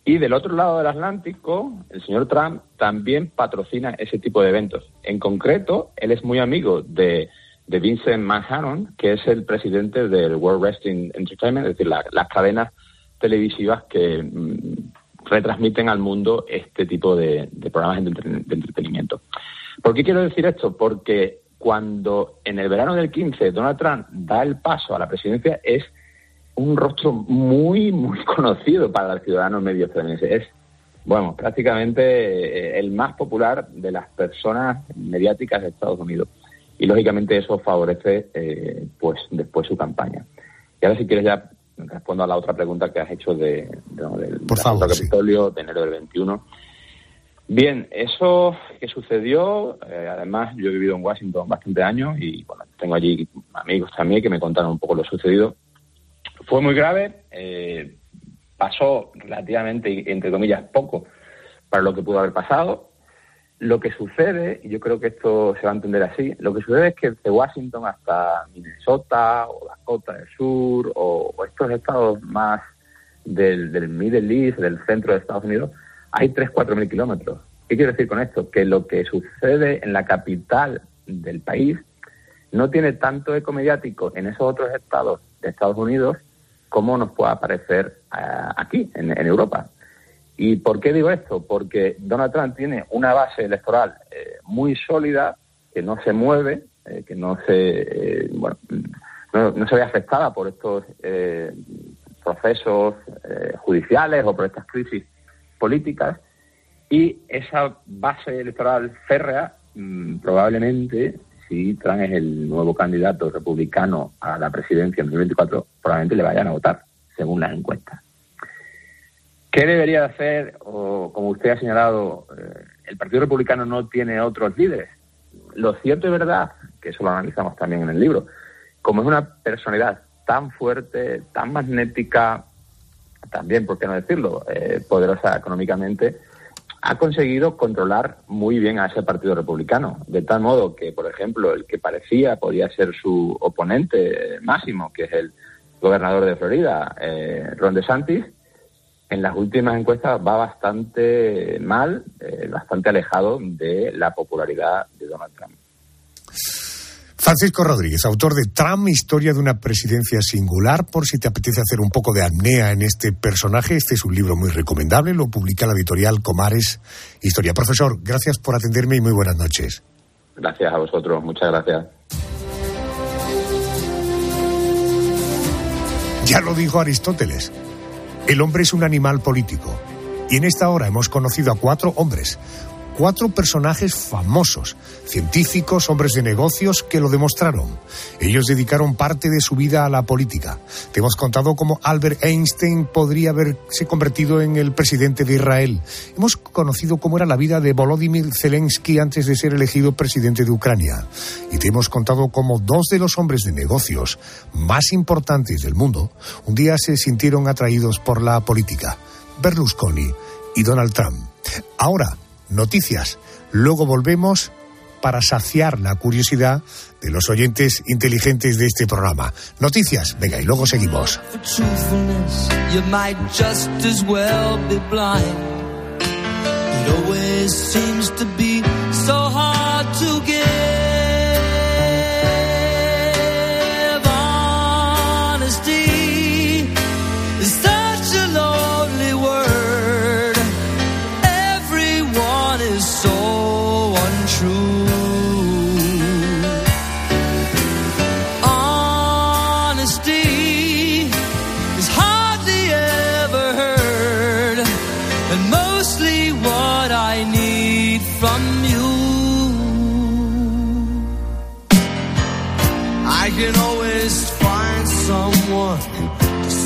y del otro lado del Atlántico, el señor Trump también patrocina ese tipo de eventos. En concreto, él es muy amigo de, de Vincent Manhattan, que es el presidente del World Wrestling Entertainment, es decir, la, las cadenas televisivas que mm, retransmiten al mundo este tipo de, de programas de, de entretenimiento. ¿Por qué quiero decir esto? Porque cuando en el verano del 15 Donald Trump da el paso a la presidencia es un rostro muy, muy conocido para los ciudadanos medio estadounidenses. Es, bueno, prácticamente el más popular de las personas mediáticas de Estados Unidos. Y lógicamente eso favorece eh, pues después su campaña. Y ahora si quieres ya respondo a la otra pregunta que has hecho de, de, del Por favor, Capitolio sí. de enero del 21. Bien, eso que sucedió, eh, además yo he vivido en Washington bastante años y bueno, tengo allí amigos también que me contaron un poco lo sucedido. Fue muy grave, eh, pasó relativamente, entre comillas, poco para lo que pudo haber pasado. Lo que sucede, y yo creo que esto se va a entender así, lo que sucede es que de Washington hasta Minnesota o Dakota del Sur o, o estos estados más del, del Middle East, del centro de Estados Unidos, hay 3-4 mil kilómetros. ¿Qué quiero decir con esto? Que lo que sucede en la capital del país no tiene tanto eco mediático en esos otros estados de Estados Unidos como nos pueda parecer eh, aquí, en, Europa. ¿Y por qué digo esto? Porque Donald Trump tiene una base electoral eh, muy sólida, que no se mueve, eh, que no se, eh, bueno, no, no se ve afectada por estos procesos judiciales o por estas crisis políticas. Y esa base electoral férrea, mm, probablemente, si Trump es el nuevo candidato republicano a la presidencia en 2024, probablemente le vayan a votar, según las encuestas. ¿Qué debería de hacer? O, como usted ha señalado, eh, el Partido Republicano no tiene otros líderes. Lo cierto y verdad, que eso lo analizamos también en el libro, como es una personalidad tan fuerte, tan magnética, también, por qué no decirlo, eh, poderosa económicamente, ha conseguido controlar muy bien a ese Partido Republicano, de tal modo que, por ejemplo, el que parecía podía ser su oponente máximo, que es el gobernador de Florida, eh, Ron DeSantis, en las últimas encuestas va bastante mal, eh, bastante alejado de la popularidad de Donald Trump. Francisco Rodríguez, autor de Trump, Historia de una presidencia singular. Por si te apetece hacer un poco de apnea en este personaje, este es un libro muy recomendable, lo publica la editorial Comares Historia. Profesor, gracias por atenderme y muy buenas noches. Gracias a vosotros, muchas gracias. Ya lo dijo Aristóteles. El hombre es un animal político. Y en esta hora hemos conocido a cuatro hombres, cuatro personajes famosos, científicos, hombres de negocios que lo demostraron. Ellos dedicaron parte de su vida a la política. Te hemos contado cómo Albert Einstein podría haberse convertido en el presidente de Israel. Hemos conocido cómo era la vida de Volodymyr Zelensky antes de ser elegido presidente de Ucrania. Y te hemos contado cómo dos de los hombres de negocios más importantes del mundo un día se sintieron atraídos por la política. Berlusconi y Donald Trump. Ahora, noticias. Luego volvemos para saciar la curiosidad de los oyentes inteligentes de este programa. Noticias, venga, y luego seguimos.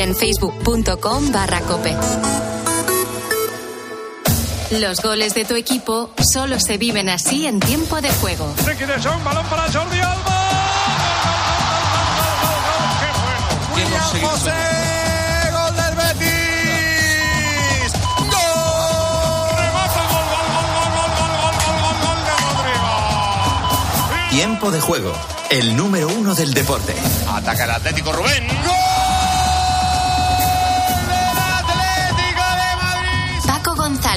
En facebook.com barra cope. Los goles de tu equipo solo se viven así en tiempo de juego. Gol. Tiempo de juego. El número uno del deporte. Ataca el Atlético Rubén. Paco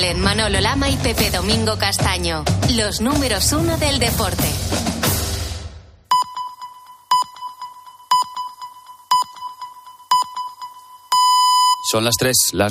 Manolo Lama y Pepe Domingo Castaño. Los números uno del deporte. Son las tres, las